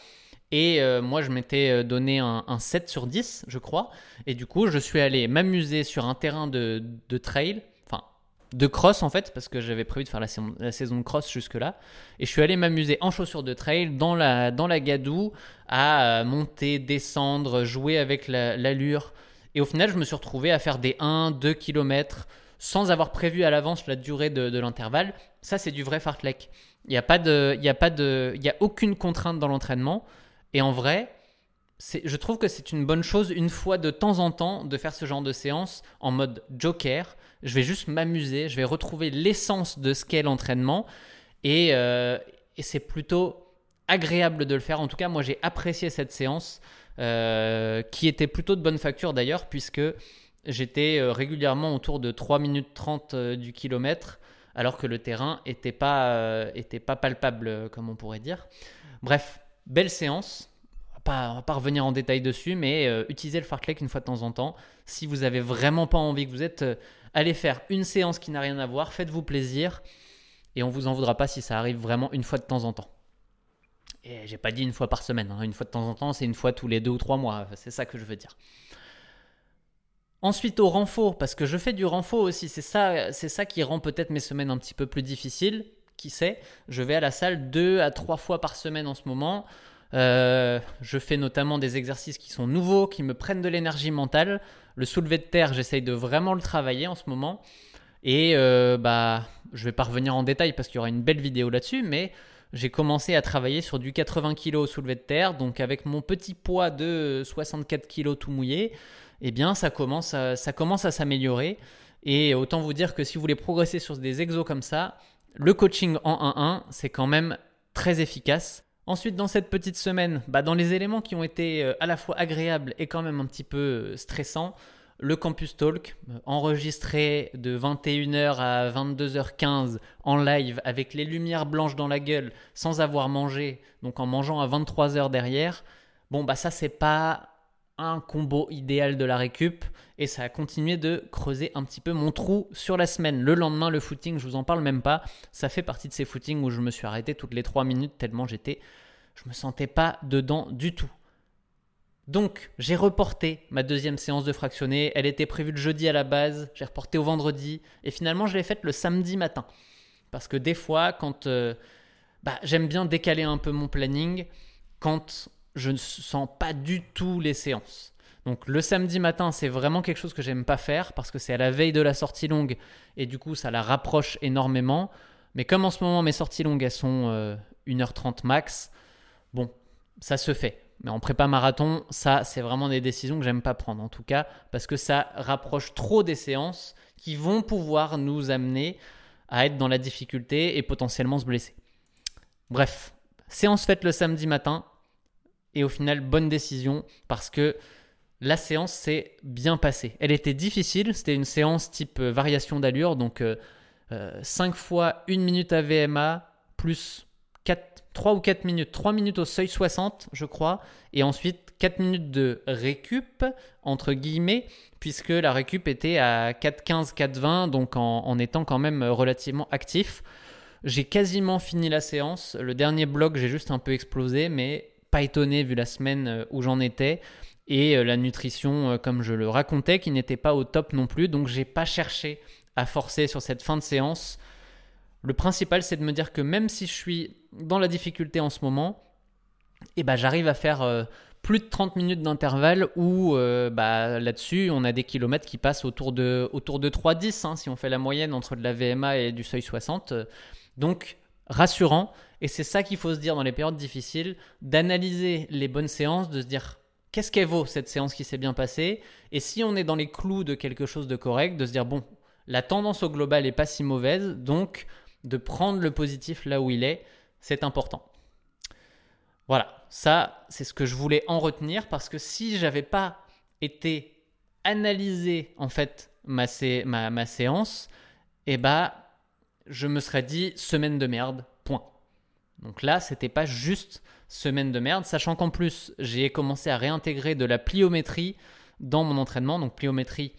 Et euh, moi, je m'étais euh, donné un, 7 sur 10, je crois. Et du coup, je suis allé m'amuser sur un terrain de, de trail de cross en fait, parce que j'avais prévu de faire la saison, de cross jusque-là. Et je suis allé m'amuser en chaussures de trail dans la, dans la gadoue à euh, monter, descendre, jouer avec l'allure. et au final, je me suis retrouvé à faire des 1, 2 km sans avoir prévu à l'avance la durée de, l'intervalle. Ça, c'est du vrai fartlek. Il n'y a, y a, pas a aucune contrainte dans l'entraînement. Et en vrai, je trouve que c'est une bonne chose une fois de temps en temps de faire ce genre de séance en mode joker je vais juste m'amuser, je vais retrouver l'essence de ce qu'est l'entraînement euh, et, c'est plutôt agréable de le faire. En tout cas, moi j'ai apprécié cette séance euh, qui était plutôt de bonne facture d'ailleurs puisque j'étais euh, régulièrement autour de 3 minutes 30 du kilomètre alors que le terrain n'était pas, pas palpable comme on pourrait dire. Bref, belle séance. On ne va pas revenir en détail dessus, mais utilisez le fartlek une fois de temps en temps. Si vous avez vraiment pas envie, que vous êtes allez faire une séance qui n'a rien à voir, faites-vous plaisir et on vous en voudra pas si ça arrive vraiment une fois de temps en temps. Et j'ai pas dit une fois par semaine, hein. une fois de temps en temps, c'est une fois tous les deux ou trois mois, c'est ça que je veux dire. Ensuite au renfort, parce que je fais du renfort aussi, c'est ça, c'est ça qui rend peut-être mes semaines un petit peu plus difficiles. Qui sait? Je vais à la salle deux à trois fois par semaine en ce moment. Euh, je fais notamment des exercices qui sont nouveaux, qui me prennent de l'énergie mentale. Le soulevé de terre, j'essaye de vraiment le travailler en ce moment. Et euh, bah, je vais pas revenir en détail parce qu'il y aura une belle vidéo là-dessus, mais j'ai commencé à travailler sur du 80 kg soulevé de terre. Donc avec mon petit poids de 64 kg tout mouillé, eh bien ça commence ça commence à s'améliorer. Et autant vous dire que si vous voulez progresser sur des exos comme ça, le coaching en 1-1, c'est quand même très efficace. Ensuite, dans cette petite semaine, bah, dans les éléments qui ont été euh, à la fois agréables et quand même un petit peu euh, stressants, le Campus Talk, euh, enregistré de 21h à 22h15 en live avec les lumières blanches dans la gueule sans avoir mangé, donc en mangeant à 23h derrière. Bon, bah ça, c'est pas un combo idéal de la récup et ça a continué de creuser un petit peu mon trou sur la semaine. Le lendemain, le footing, je vous en parle même pas. Ça fait partie de ces footings où je me suis arrêté toutes les 3 minutes tellement j'étais. Je me sentais pas dedans du tout. Donc, j'ai reporté ma deuxième séance de fractionné. Elle était prévue le jeudi à la base. J'ai reporté au vendredi. Et finalement, je l'ai faite le samedi matin. Parce que des fois, quand euh, bah, j'aime bien décaler un peu mon planning, quand je ne sens pas du tout les séances. Donc le samedi matin, c'est vraiment quelque chose que j'aime pas faire parce que c'est à la veille de la sortie longue et du coup ça la rapproche énormément. Mais comme en ce moment mes sorties longues elles sont 1h30 euh, max, bon, ça se fait. Mais en prépa marathon, ça c'est vraiment des décisions que j'aime pas prendre en tout cas parce que ça rapproche trop des séances qui vont pouvoir nous amener à être dans la difficulté et potentiellement se blesser. Bref, séance faite le samedi matin, et au final, bonne décision parce que la séance s'est bien passée. Elle était difficile, c'était une séance type euh, variation d'allure, donc 5 euh, euh, fois 1 minute à VMA, plus 4, 3 ou 4 minutes, 3 minutes au seuil 60, je crois, et ensuite 4 minutes de récup, entre guillemets, puisque la récup était à 4,15, 4,20, donc en, en étant quand même relativement actif. J'ai quasiment fini la séance. Le dernier bloc, j'ai juste un peu explosé, mais pas étonné vu la semaine euh, où j'en étais et euh, la nutrition, euh, comme je le racontais, qui n'était pas au top non plus. Donc j'ai pas cherché à forcer sur cette fin de séance. Le principal, c'est de me dire que même si je suis dans la difficulté en ce moment, et eh ben, j'arrive à faire plus de 30 minutes d'intervalle où bah, là-dessus, on a des kilomètres qui passent autour de, autour de 3,10 hein, si on fait la moyenne entre de la VMA et du seuil 60. Donc, rassurant. Et c'est ça qu'il faut se dire dans les périodes difficiles, d'analyser les bonnes séances, de se dire qu'est-ce qu'elle vaut cette séance qui s'est bien passée? Et si on est dans les clous de quelque chose de correct, de se dire bon, la tendance au global n'est pas si mauvaise, donc de prendre le positif là où il est, c'est important. Voilà, ça c'est ce que je voulais en retenir parce que si j'avais pas été analysé en fait ma, ma, ma séance, eh bah je me serais dit semaine de merde, point. Donc là, c'était pas juste semaine de merde, sachant qu'en plus, j'ai commencé à réintégrer de la pliométrie dans mon entraînement. Donc pliométrie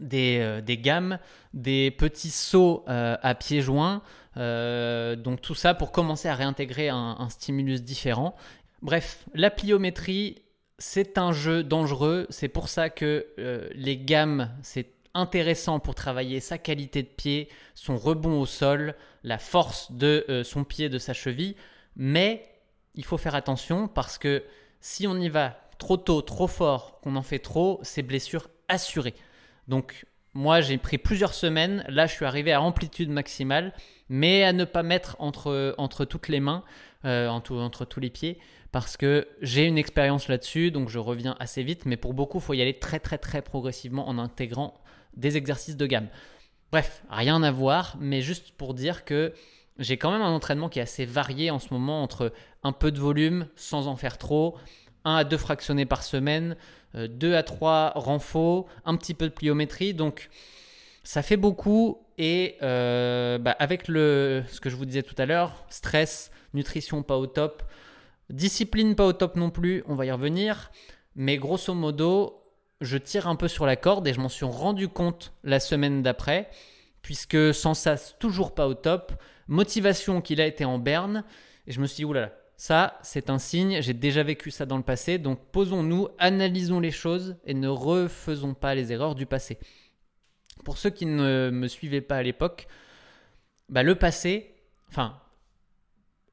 des, euh, des gammes, des petits sauts euh, à pieds joints. Euh, donc tout ça pour commencer à réintégrer un, un stimulus différent. Bref, la pliométrie, c'est un jeu dangereux. C'est pour ça que les gammes, c'est intéressant pour travailler sa qualité de pied, son rebond au sol, la force de euh, son pied, de sa cheville. Mais il faut faire attention parce que si on y va trop tôt, trop fort, qu'on en fait trop, c'est blessure assurée. Donc moi j'ai pris plusieurs semaines, là je suis arrivé à amplitude maximale, mais à ne pas mettre entre, entre toutes les mains, euh, entre tous les pieds, parce que j'ai une expérience là-dessus, donc je reviens assez vite, mais pour beaucoup, il faut y aller très très très progressivement en intégrant des exercices de gamme. Bref, rien à voir, mais juste pour dire que j'ai quand même un entraînement qui est assez varié en ce moment entre un peu de volume sans en faire trop, 1 à 2 fractionnés par semaine, 2 euh, à 3 renfaux, un petit peu de pliométrie. Donc ça fait beaucoup et euh, bah, avec le, ce que je vous disais tout à l'heure, stress, nutrition pas au top, discipline pas au top non plus, on va y revenir. Mais grosso modo, je tire un peu sur la corde et je m'en suis rendu compte la semaine d'après, puisque sans ça, toujours pas au top. Motivation qu'il a été en berne. Et je me suis dit, oulala, ça, c'est un signe, j'ai déjà vécu ça dans le passé, donc posons-nous, analysons les choses et ne refaisons pas les erreurs du passé. Pour ceux qui ne me suivaient pas à l'époque, bah, le passé, enfin,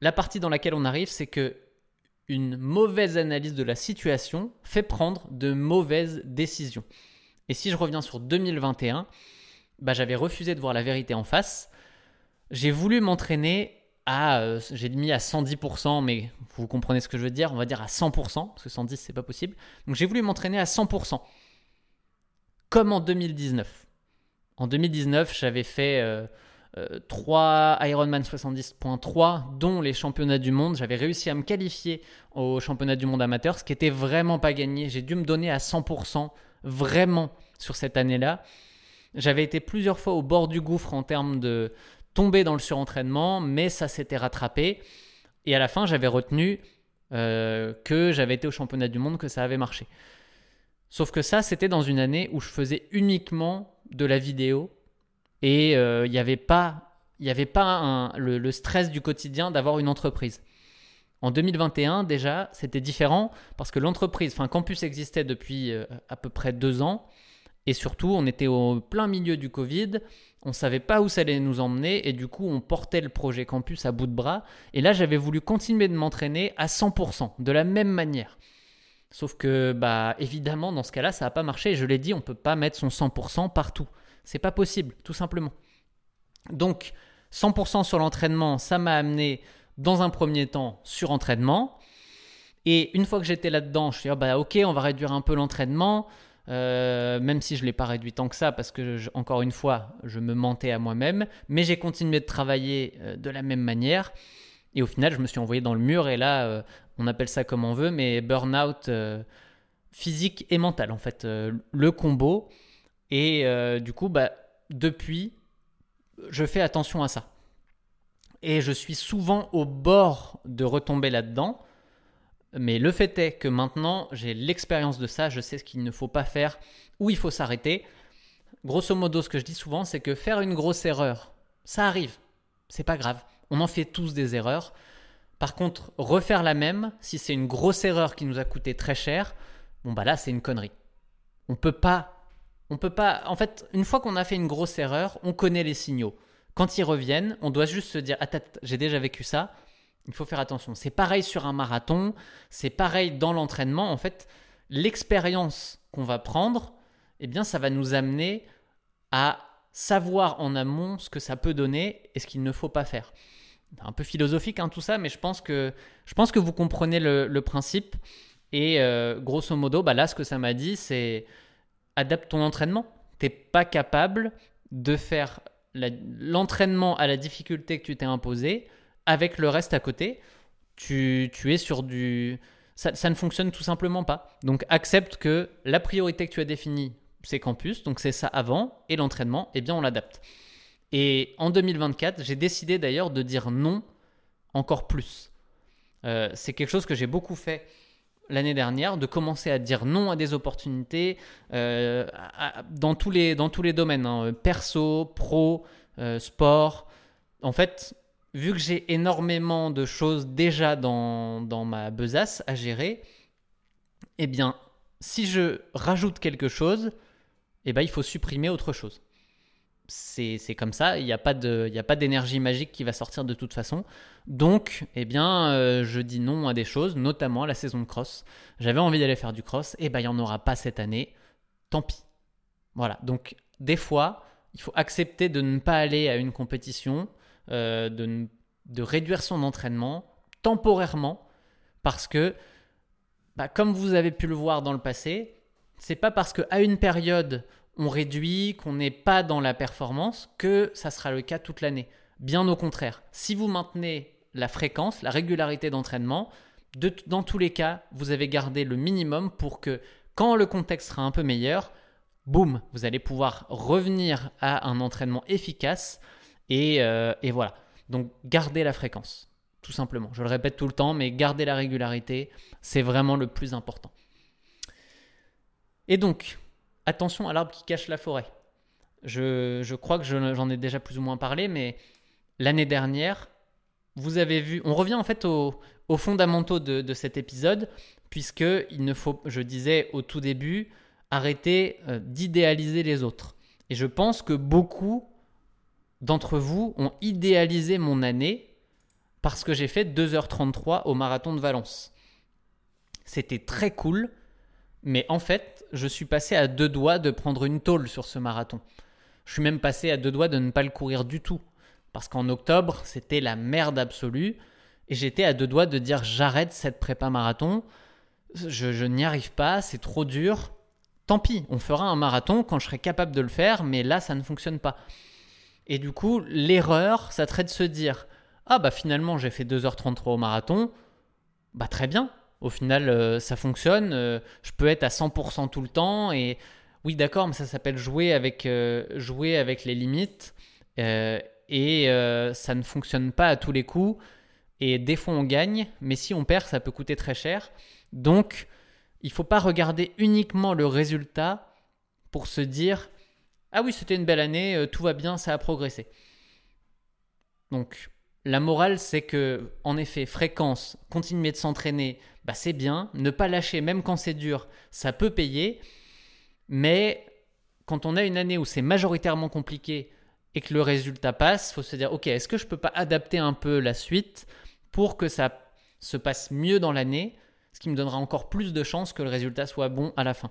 la partie dans laquelle on arrive, c'est que une mauvaise analyse de la situation fait prendre de mauvaises décisions. Et si je reviens sur 2021, bah, j'avais refusé de voir la vérité en face. J'ai voulu m'entraîner à, euh, j'ai mis à 110%, mais vous comprenez ce que je veux dire, on va dire à 100%, parce que 110 c'est pas possible. Donc j'ai voulu m'entraîner à 100%, comme en 2019. En 2019, j'avais fait euh, 3 Ironman 70.3, dont les championnats du monde. J'avais réussi à me qualifier au championnat du monde amateur, ce qui était vraiment pas gagné. J'ai dû me donner à 100%, vraiment, sur cette année-là. J'avais été plusieurs fois au bord du gouffre en termes de tomber dans le surentraînement, mais ça s'était rattrapé. Et à la fin, j'avais retenu euh, que j'avais été au championnat du monde, que ça avait marché. Sauf que ça, c'était dans une année où je faisais uniquement de la vidéo et euh, il n'y avait pas, y avait pas le, stress du quotidien d'avoir une entreprise. En 2021, déjà, c'était différent parce que l'entreprise, enfin Campus existait depuis euh, à peu près deux ans et surtout, on était au plein milieu du Covid, on ne savait pas où ça allait nous emmener et du coup, on portait le projet Campus à bout de bras. Et là, j'avais voulu continuer de m'entraîner à 100%, de la même manière. Sauf que, bah, évidemment, dans ce cas-là, ça n'a pas marché. Je l'ai dit, on ne peut pas mettre son 100% partout. C'est pas possible, tout simplement. Donc, 100% sur l'entraînement, ça m'a amené dans un premier temps sur entraînement. Et une fois que j'étais là-dedans, je suis dit, ah bah, ok, on va réduire un peu l'entraînement. Euh, même si je ne l'ai pas réduit tant que ça, parce que, encore une fois, je me mentais à moi-même, mais j'ai continué de travailler euh, de la même manière. Et au final, je me suis envoyé dans le mur, et là, euh, on appelle ça comme on veut, mais burn-out physique et mental, en fait, le combo. Et du coup, bah, depuis, je fais attention à ça. Et je suis souvent au bord de retomber là-dedans. Mais le fait est que maintenant, j'ai l'expérience de ça, je sais ce qu'il ne faut pas faire, où il faut s'arrêter. Grosso modo, ce que je dis souvent, c'est que faire une grosse erreur, ça arrive, c'est pas grave. On en fait tous des erreurs. Par contre, refaire la même, si c'est une grosse erreur qui nous a coûté très cher, bon bah là, c'est une connerie. On peut pas on peut pas en fait, une fois qu'on a fait une grosse erreur, on connaît les signaux. Quand ils reviennent, on doit juste se dire attends, j'ai déjà vécu ça, il faut faire attention. C'est pareil sur un marathon, c'est pareil dans l'entraînement. En fait, l'expérience qu'on va prendre, eh bien, ça va nous amener à savoir en amont ce que ça peut donner et ce qu'il ne faut pas faire. Un peu philosophique hein, tout ça, mais je pense que, je pense que vous comprenez le, principe. Et euh, grosso modo, bah là, ce que ça m'a dit, c'est adapte ton entraînement. Tu n'es pas capable de faire l'entraînement à la difficulté que tu t'es imposé avec le reste à côté, tu, es sur du... Ça, ne fonctionne tout simplement pas. Donc accepte que la priorité que tu as définie, c'est campus, donc c'est ça avant, et l'entraînement, eh bien on l'adapte. Et en 2024, j'ai décidé d'ailleurs de dire non encore plus. Euh, c'est quelque chose que j'ai beaucoup fait l'année dernière, de commencer à dire non à des opportunités euh, dans, tous les, dans tous les domaines, hein, perso, pro, euh, sport. En fait, vu que j'ai énormément de choses déjà dans, ma besace à gérer, eh bien, si je rajoute quelque chose, eh bien, il faut supprimer autre chose. C'est comme ça, il n'y a pas d'énergie magique qui va sortir de toute façon. Donc, eh bien, euh, je dis non à des choses, notamment à la saison de cross. J'avais envie d'aller faire du cross, et eh bien, il n'y en aura pas cette année. Tant pis. Voilà, donc des fois, il faut accepter de ne pas aller à une compétition euh, de, de réduire son entraînement temporairement parce que, bah, comme vous avez pu le voir dans le passé, c'est pas parce qu'à une période on réduit, qu'on n'est pas dans la performance, que ça sera le cas toute l'année. Bien au contraire, si vous maintenez la fréquence, la régularité d'entraînement, dans tous les cas, vous avez gardé le minimum pour que quand le contexte sera un peu meilleur, boum, vous allez pouvoir revenir à un entraînement efficace euh, et, voilà. Donc gardez la fréquence, tout simplement. Je le répète tout le temps, mais garder la régularité, c'est vraiment le plus important. Et donc, attention à l'arbre qui cache la forêt. Je, crois que j'en ai déjà plus ou moins parlé, mais l'année dernière, vous avez vu, on revient en fait aux, fondamentaux de, de, cet épisode, puisque il ne faut, je disais au tout début, arrêter euh, d'idéaliser les autres. Et je pense que beaucoup d'entre vous ont idéalisé mon année parce que j'ai fait 2h33 au marathon de Valence. C'était très cool, mais en fait, je suis passé à deux doigts de prendre une tôle sur ce marathon. Je suis même passé à deux doigts de ne pas le courir du tout. Parce qu'en octobre, c'était la merde absolue. Et j'étais à deux doigts de dire j'arrête cette prépa marathon. Je, je n'y arrive pas, c'est trop dur. Tant pis, on fera un marathon quand je serai capable de le faire, mais là, ça ne fonctionne pas. Et du coup, l'erreur, ça serait de se dire Ah, bah finalement, j'ai fait 2h33 au marathon. Bah très bien. Au final, euh, ça fonctionne. Euh, je peux être à 100% tout le temps. Et oui, d'accord, mais ça s'appelle jouer avec, euh, jouer avec les limites. et ça ne fonctionne pas à tous les coups. Et des fois, on gagne. Mais si on perd, ça peut coûter très cher. Donc, il ne faut pas regarder uniquement le résultat pour se dire ah oui, c'était une belle année, tout va bien, ça a progressé. Donc, la morale, c'est que, en effet, fréquence, continuer de s'entraîner, bah, c'est bien. Ne pas lâcher, même quand c'est dur, ça peut payer. Mais quand on a une année où c'est majoritairement compliqué et que le résultat passe, faut se dire, ok, est-ce que je ne peux pas adapter un peu la suite pour que ça se passe mieux dans l'année, ce qui me donnera encore plus de chances que le résultat soit bon à la fin.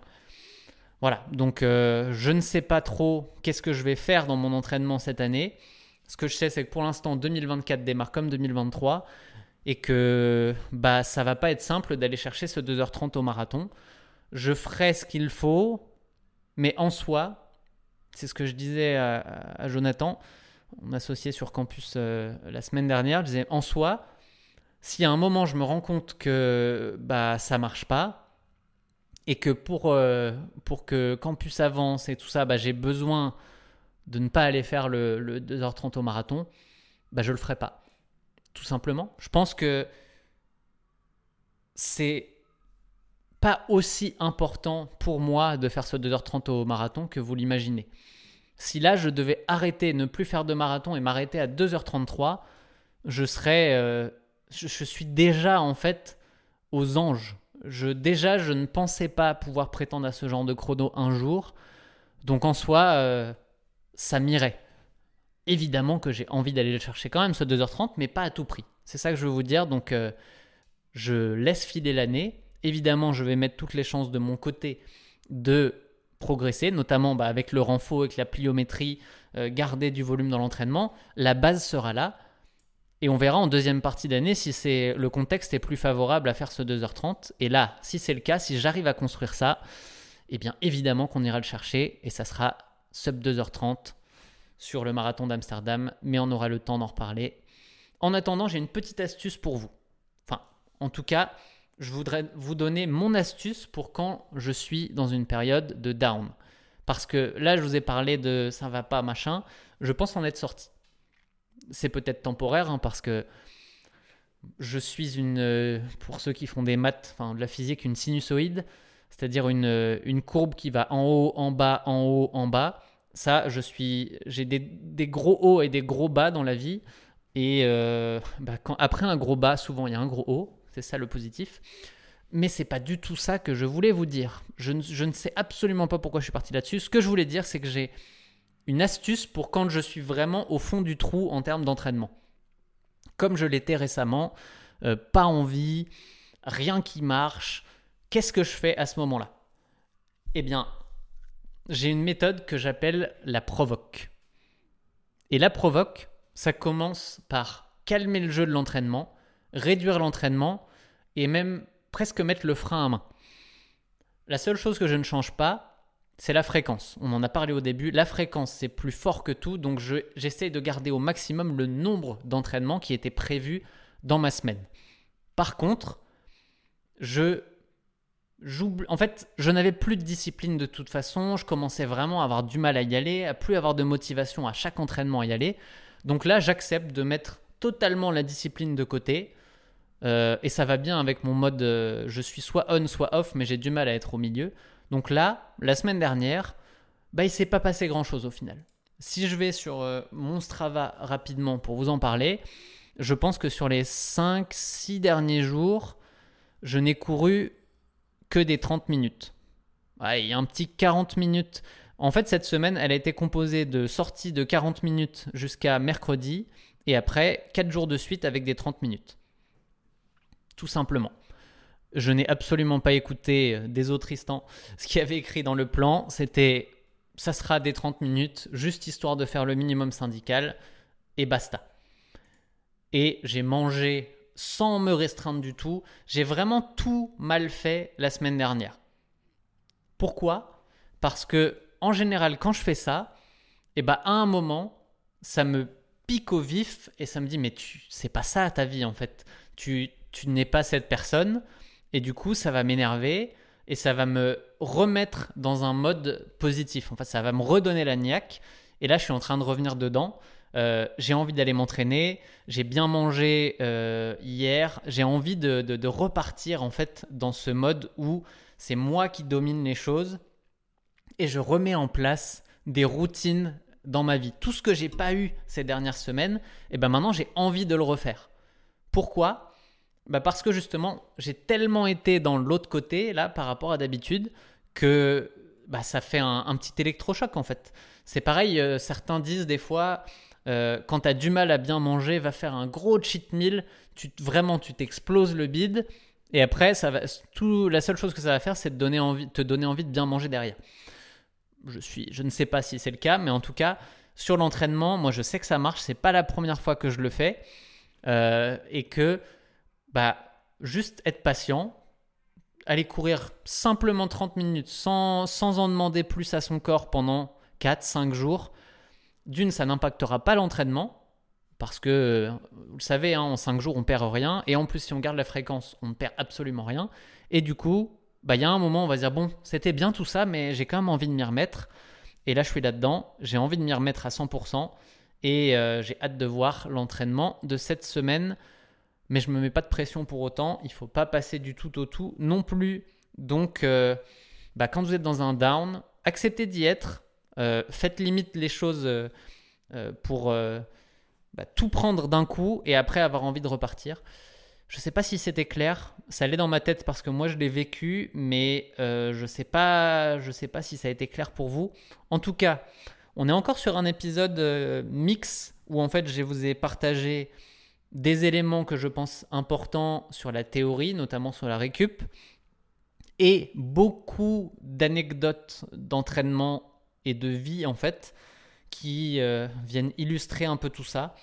Voilà, donc euh, je ne sais pas trop qu'est-ce que je vais faire dans mon entraînement cette année. Ce que je sais, c'est que pour l'instant, 2024 démarre comme 2023 et que bah, ça va pas être simple d'aller chercher ce 2h30 au marathon. Je ferai ce qu'il faut, mais en soi, c'est ce que je disais à, Jonathan, on associé sur campus euh, la semaine dernière, je disais en soi, si à un moment je me rends compte que bah, ça marche pas, et que pour, euh, pour que Campus avance et tout ça, bah, j'ai besoin de ne pas aller faire le, 2h30 au marathon, bah, je le ferai pas. Tout simplement. Je pense que c'est pas aussi important pour moi de faire ce 2h30 au marathon que vous l'imaginez. Si là je devais arrêter, ne plus faire de marathon et m'arrêter à 2h33, je serais. Euh, je suis déjà en fait aux anges je, déjà, je ne pensais pas pouvoir prétendre à ce genre de chrono un jour. Donc en soi, euh, ça m'irait. Évidemment que j'ai envie d'aller le chercher quand même, ce 2h30, mais pas à tout prix. C'est ça que je veux vous dire. Donc euh, je laisse filer l'année. Évidemment, je vais mettre toutes les chances de mon côté de progresser, notamment bah, avec le renfort, avec la pliométrie, euh, garder du volume dans l'entraînement. La base sera là. Et on verra en deuxième partie d'année si c'est le contexte est plus favorable à faire ce 2h30. Et là, si c'est le cas, si j'arrive à construire ça, eh bien évidemment qu'on ira le chercher et ça sera sub 2h30 sur le marathon d'Amsterdam, mais on aura le temps d'en reparler. En attendant, j'ai une petite astuce pour vous. Enfin, en tout cas, je voudrais vous donner mon astuce pour quand je suis dans une période de down. Parce que là, je vous ai parlé de ça va pas, machin. Je pense en être sorti c'est peut-être temporaire hein, parce que je suis une, euh, pour ceux qui font des maths, enfin de la physique, une sinusoïde, c'est-à-dire une, euh, une, courbe qui va en haut, en bas, en haut, en bas. Ça, je suis, j'ai des, gros hauts et des gros bas dans la vie. Et euh, bah, après un gros bas, souvent il y a un gros haut. C'est ça le positif. Mais c'est pas du tout ça que je voulais vous dire. Je je ne sais absolument pas pourquoi je suis parti là-dessus. Ce que je voulais dire, c'est que j'ai une astuce pour quand je suis vraiment au fond du trou en termes d'entraînement. Comme je l'étais récemment, euh, pas envie, rien qui marche, qu'est-ce que je fais à ce moment-là? Eh bien, j'ai une méthode que j'appelle la provoque. Et la provoque, ça commence par calmer le jeu de l'entraînement, réduire l'entraînement et même presque mettre le frein à main. La seule chose que je ne change pas, c'est la fréquence. On en a parlé au début. La fréquence, c'est plus fort que tout. Donc, j'essaie de garder au maximum le nombre d'entraînements qui étaient prévus dans ma semaine. Par contre, je En fait, je n'avais plus de discipline de toute façon. Je commençais vraiment à avoir du mal à y aller, à plus avoir de motivation à chaque entraînement à y aller. Donc là, j'accepte de mettre totalement la discipline de côté. Euh, et ça va bien avec mon mode euh, je suis soit on, soit off, mais j'ai du mal à être au milieu. Donc là, la semaine dernière, bah, il s'est pas passé grand-chose au final. Si je vais sur euh, mon Strava rapidement pour vous en parler, je pense que sur les 5-6 derniers jours, je n'ai couru que des 30 minutes. il y a un petit 40 minutes. En fait, cette semaine, elle a été composée de sorties de 40 minutes jusqu'à mercredi et après 4 jours de suite avec des 30 minutes. Tout simplement. Je n'ai absolument pas écouté euh, des autres Tristan. Ce qu'il avait écrit dans le plan, c'était ça sera des 30 minutes, juste histoire de faire le minimum syndical, et basta. Et j'ai mangé sans me restreindre du tout. J'ai vraiment tout mal fait la semaine dernière. Pourquoi? Parce que en général, quand je fais ça, eh ben, à un moment, ça me pique au vif et ça me dit mais tu c'est pas ça ta vie en fait. Tu tu n'es pas cette personne et du coup ça va m'énerver et ça va me remettre dans un mode positif. En fait, ça va me redonner la niaque et là je suis en train de revenir dedans. Euh, j'ai envie d'aller m'entraîner, j'ai bien mangé euh, hier, j'ai envie de, repartir en fait dans ce mode où c'est moi qui domine les choses et je remets en place des routines dans ma vie. Tout ce que j'ai pas eu ces dernières semaines, et eh ben maintenant j'ai envie de le refaire. Pourquoi? Bah Parce que justement, j'ai tellement été dans l'autre côté là par rapport à d'habitude que bah, ça fait un, petit électrochoc en fait. C'est pareil, euh, certains disent des fois, euh, quand tu as du mal à bien manger, va faire un gros cheat meal, tu, vraiment tu t'exploses le bide, et après, ça va, tout, la seule chose que ça va faire, c'est te donner envie, te donner envie de bien manger derrière. Je, suis, je ne sais pas si c'est le cas, mais en tout cas, sur l'entraînement, moi je sais que ça marche, c'est pas la première fois que je le fais. Euh, et que bah, juste être patient, aller courir simplement 30 minutes sans, sans en demander plus à son corps pendant 4-5 jours, d'une, ça n'impactera pas l'entraînement. Parce que, vous le savez, hein, en 5 jours, on perd rien. Et en plus, si on garde la fréquence, on ne perd absolument rien. Et du coup, bah, il y a un moment, on va dire, bon, c'était bien tout ça, mais j'ai quand même envie de m'y remettre. Et là, je suis là-dedans, j'ai envie de m'y remettre à 100%. Et euh, j'ai hâte de voir l'entraînement de cette semaine. Mais je ne me mets pas de pression pour autant. Il ne faut pas passer du tout au tout non plus. Donc, euh, bah, quand vous êtes dans un down, acceptez d'y être. Euh, faites limite les choses pour bah, tout prendre d'un coup et après avoir envie de repartir. Je ne sais pas si c'était clair. Ça allait dans ma tête parce que moi je l'ai vécu, mais euh, je ne sais, pas, je sais pas si ça a été clair pour vous. En tout cas, on est encore sur un épisode euh, mix où en fait je vous ai partagé des éléments que je pense importants sur la théorie, notamment sur la récup, et beaucoup d'anecdotes d'entraînement et de vie en fait qui euh, viennent illustrer un peu tout ça.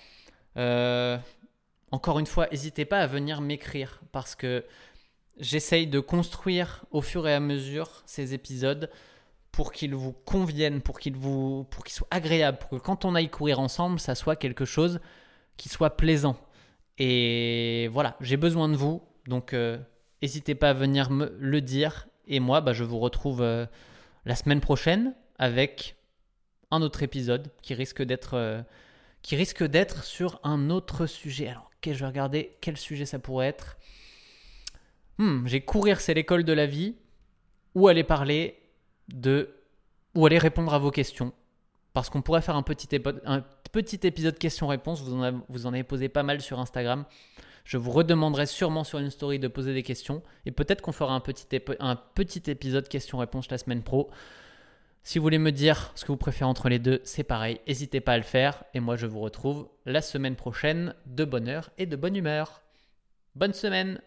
Encore une fois, n'hésitez pas à venir m'écrire parce que j'essaye de construire au fur et à mesure ces épisodes pour qu'ils vous conviennent, pour qu'ils vous, pour qu'ils soient agréables, pour que quand on aille courir ensemble, ça soit quelque chose qui soit plaisant. Et voilà, j'ai besoin de vous, donc euh, n'hésitez pas à venir me le dire. Et moi, bah, je vous retrouve euh, la semaine prochaine avec un autre épisode qui risque d'être euh, qui risque d'être sur un autre sujet. Alors, ok, je vais regarder quel sujet ça pourrait être. Hmm, j'ai courir, c'est l'école de la vie. Ou aller parler de. Ou aller répondre à vos questions? Parce qu'on pourrait faire un petit, un petit épisode questions-réponses. Vous, en avez posé pas mal sur Instagram. Je vous redemanderai sûrement sur une story de poser des questions. Et peut-être qu'on fera un petit, un petit épisode questions-réponses la semaine pro. Si vous voulez me dire ce que vous préférez entre les deux, c'est pareil, n'hésitez pas à le faire. Et moi, je vous retrouve la semaine prochaine de bonne heure et de bonne humeur. Bonne semaine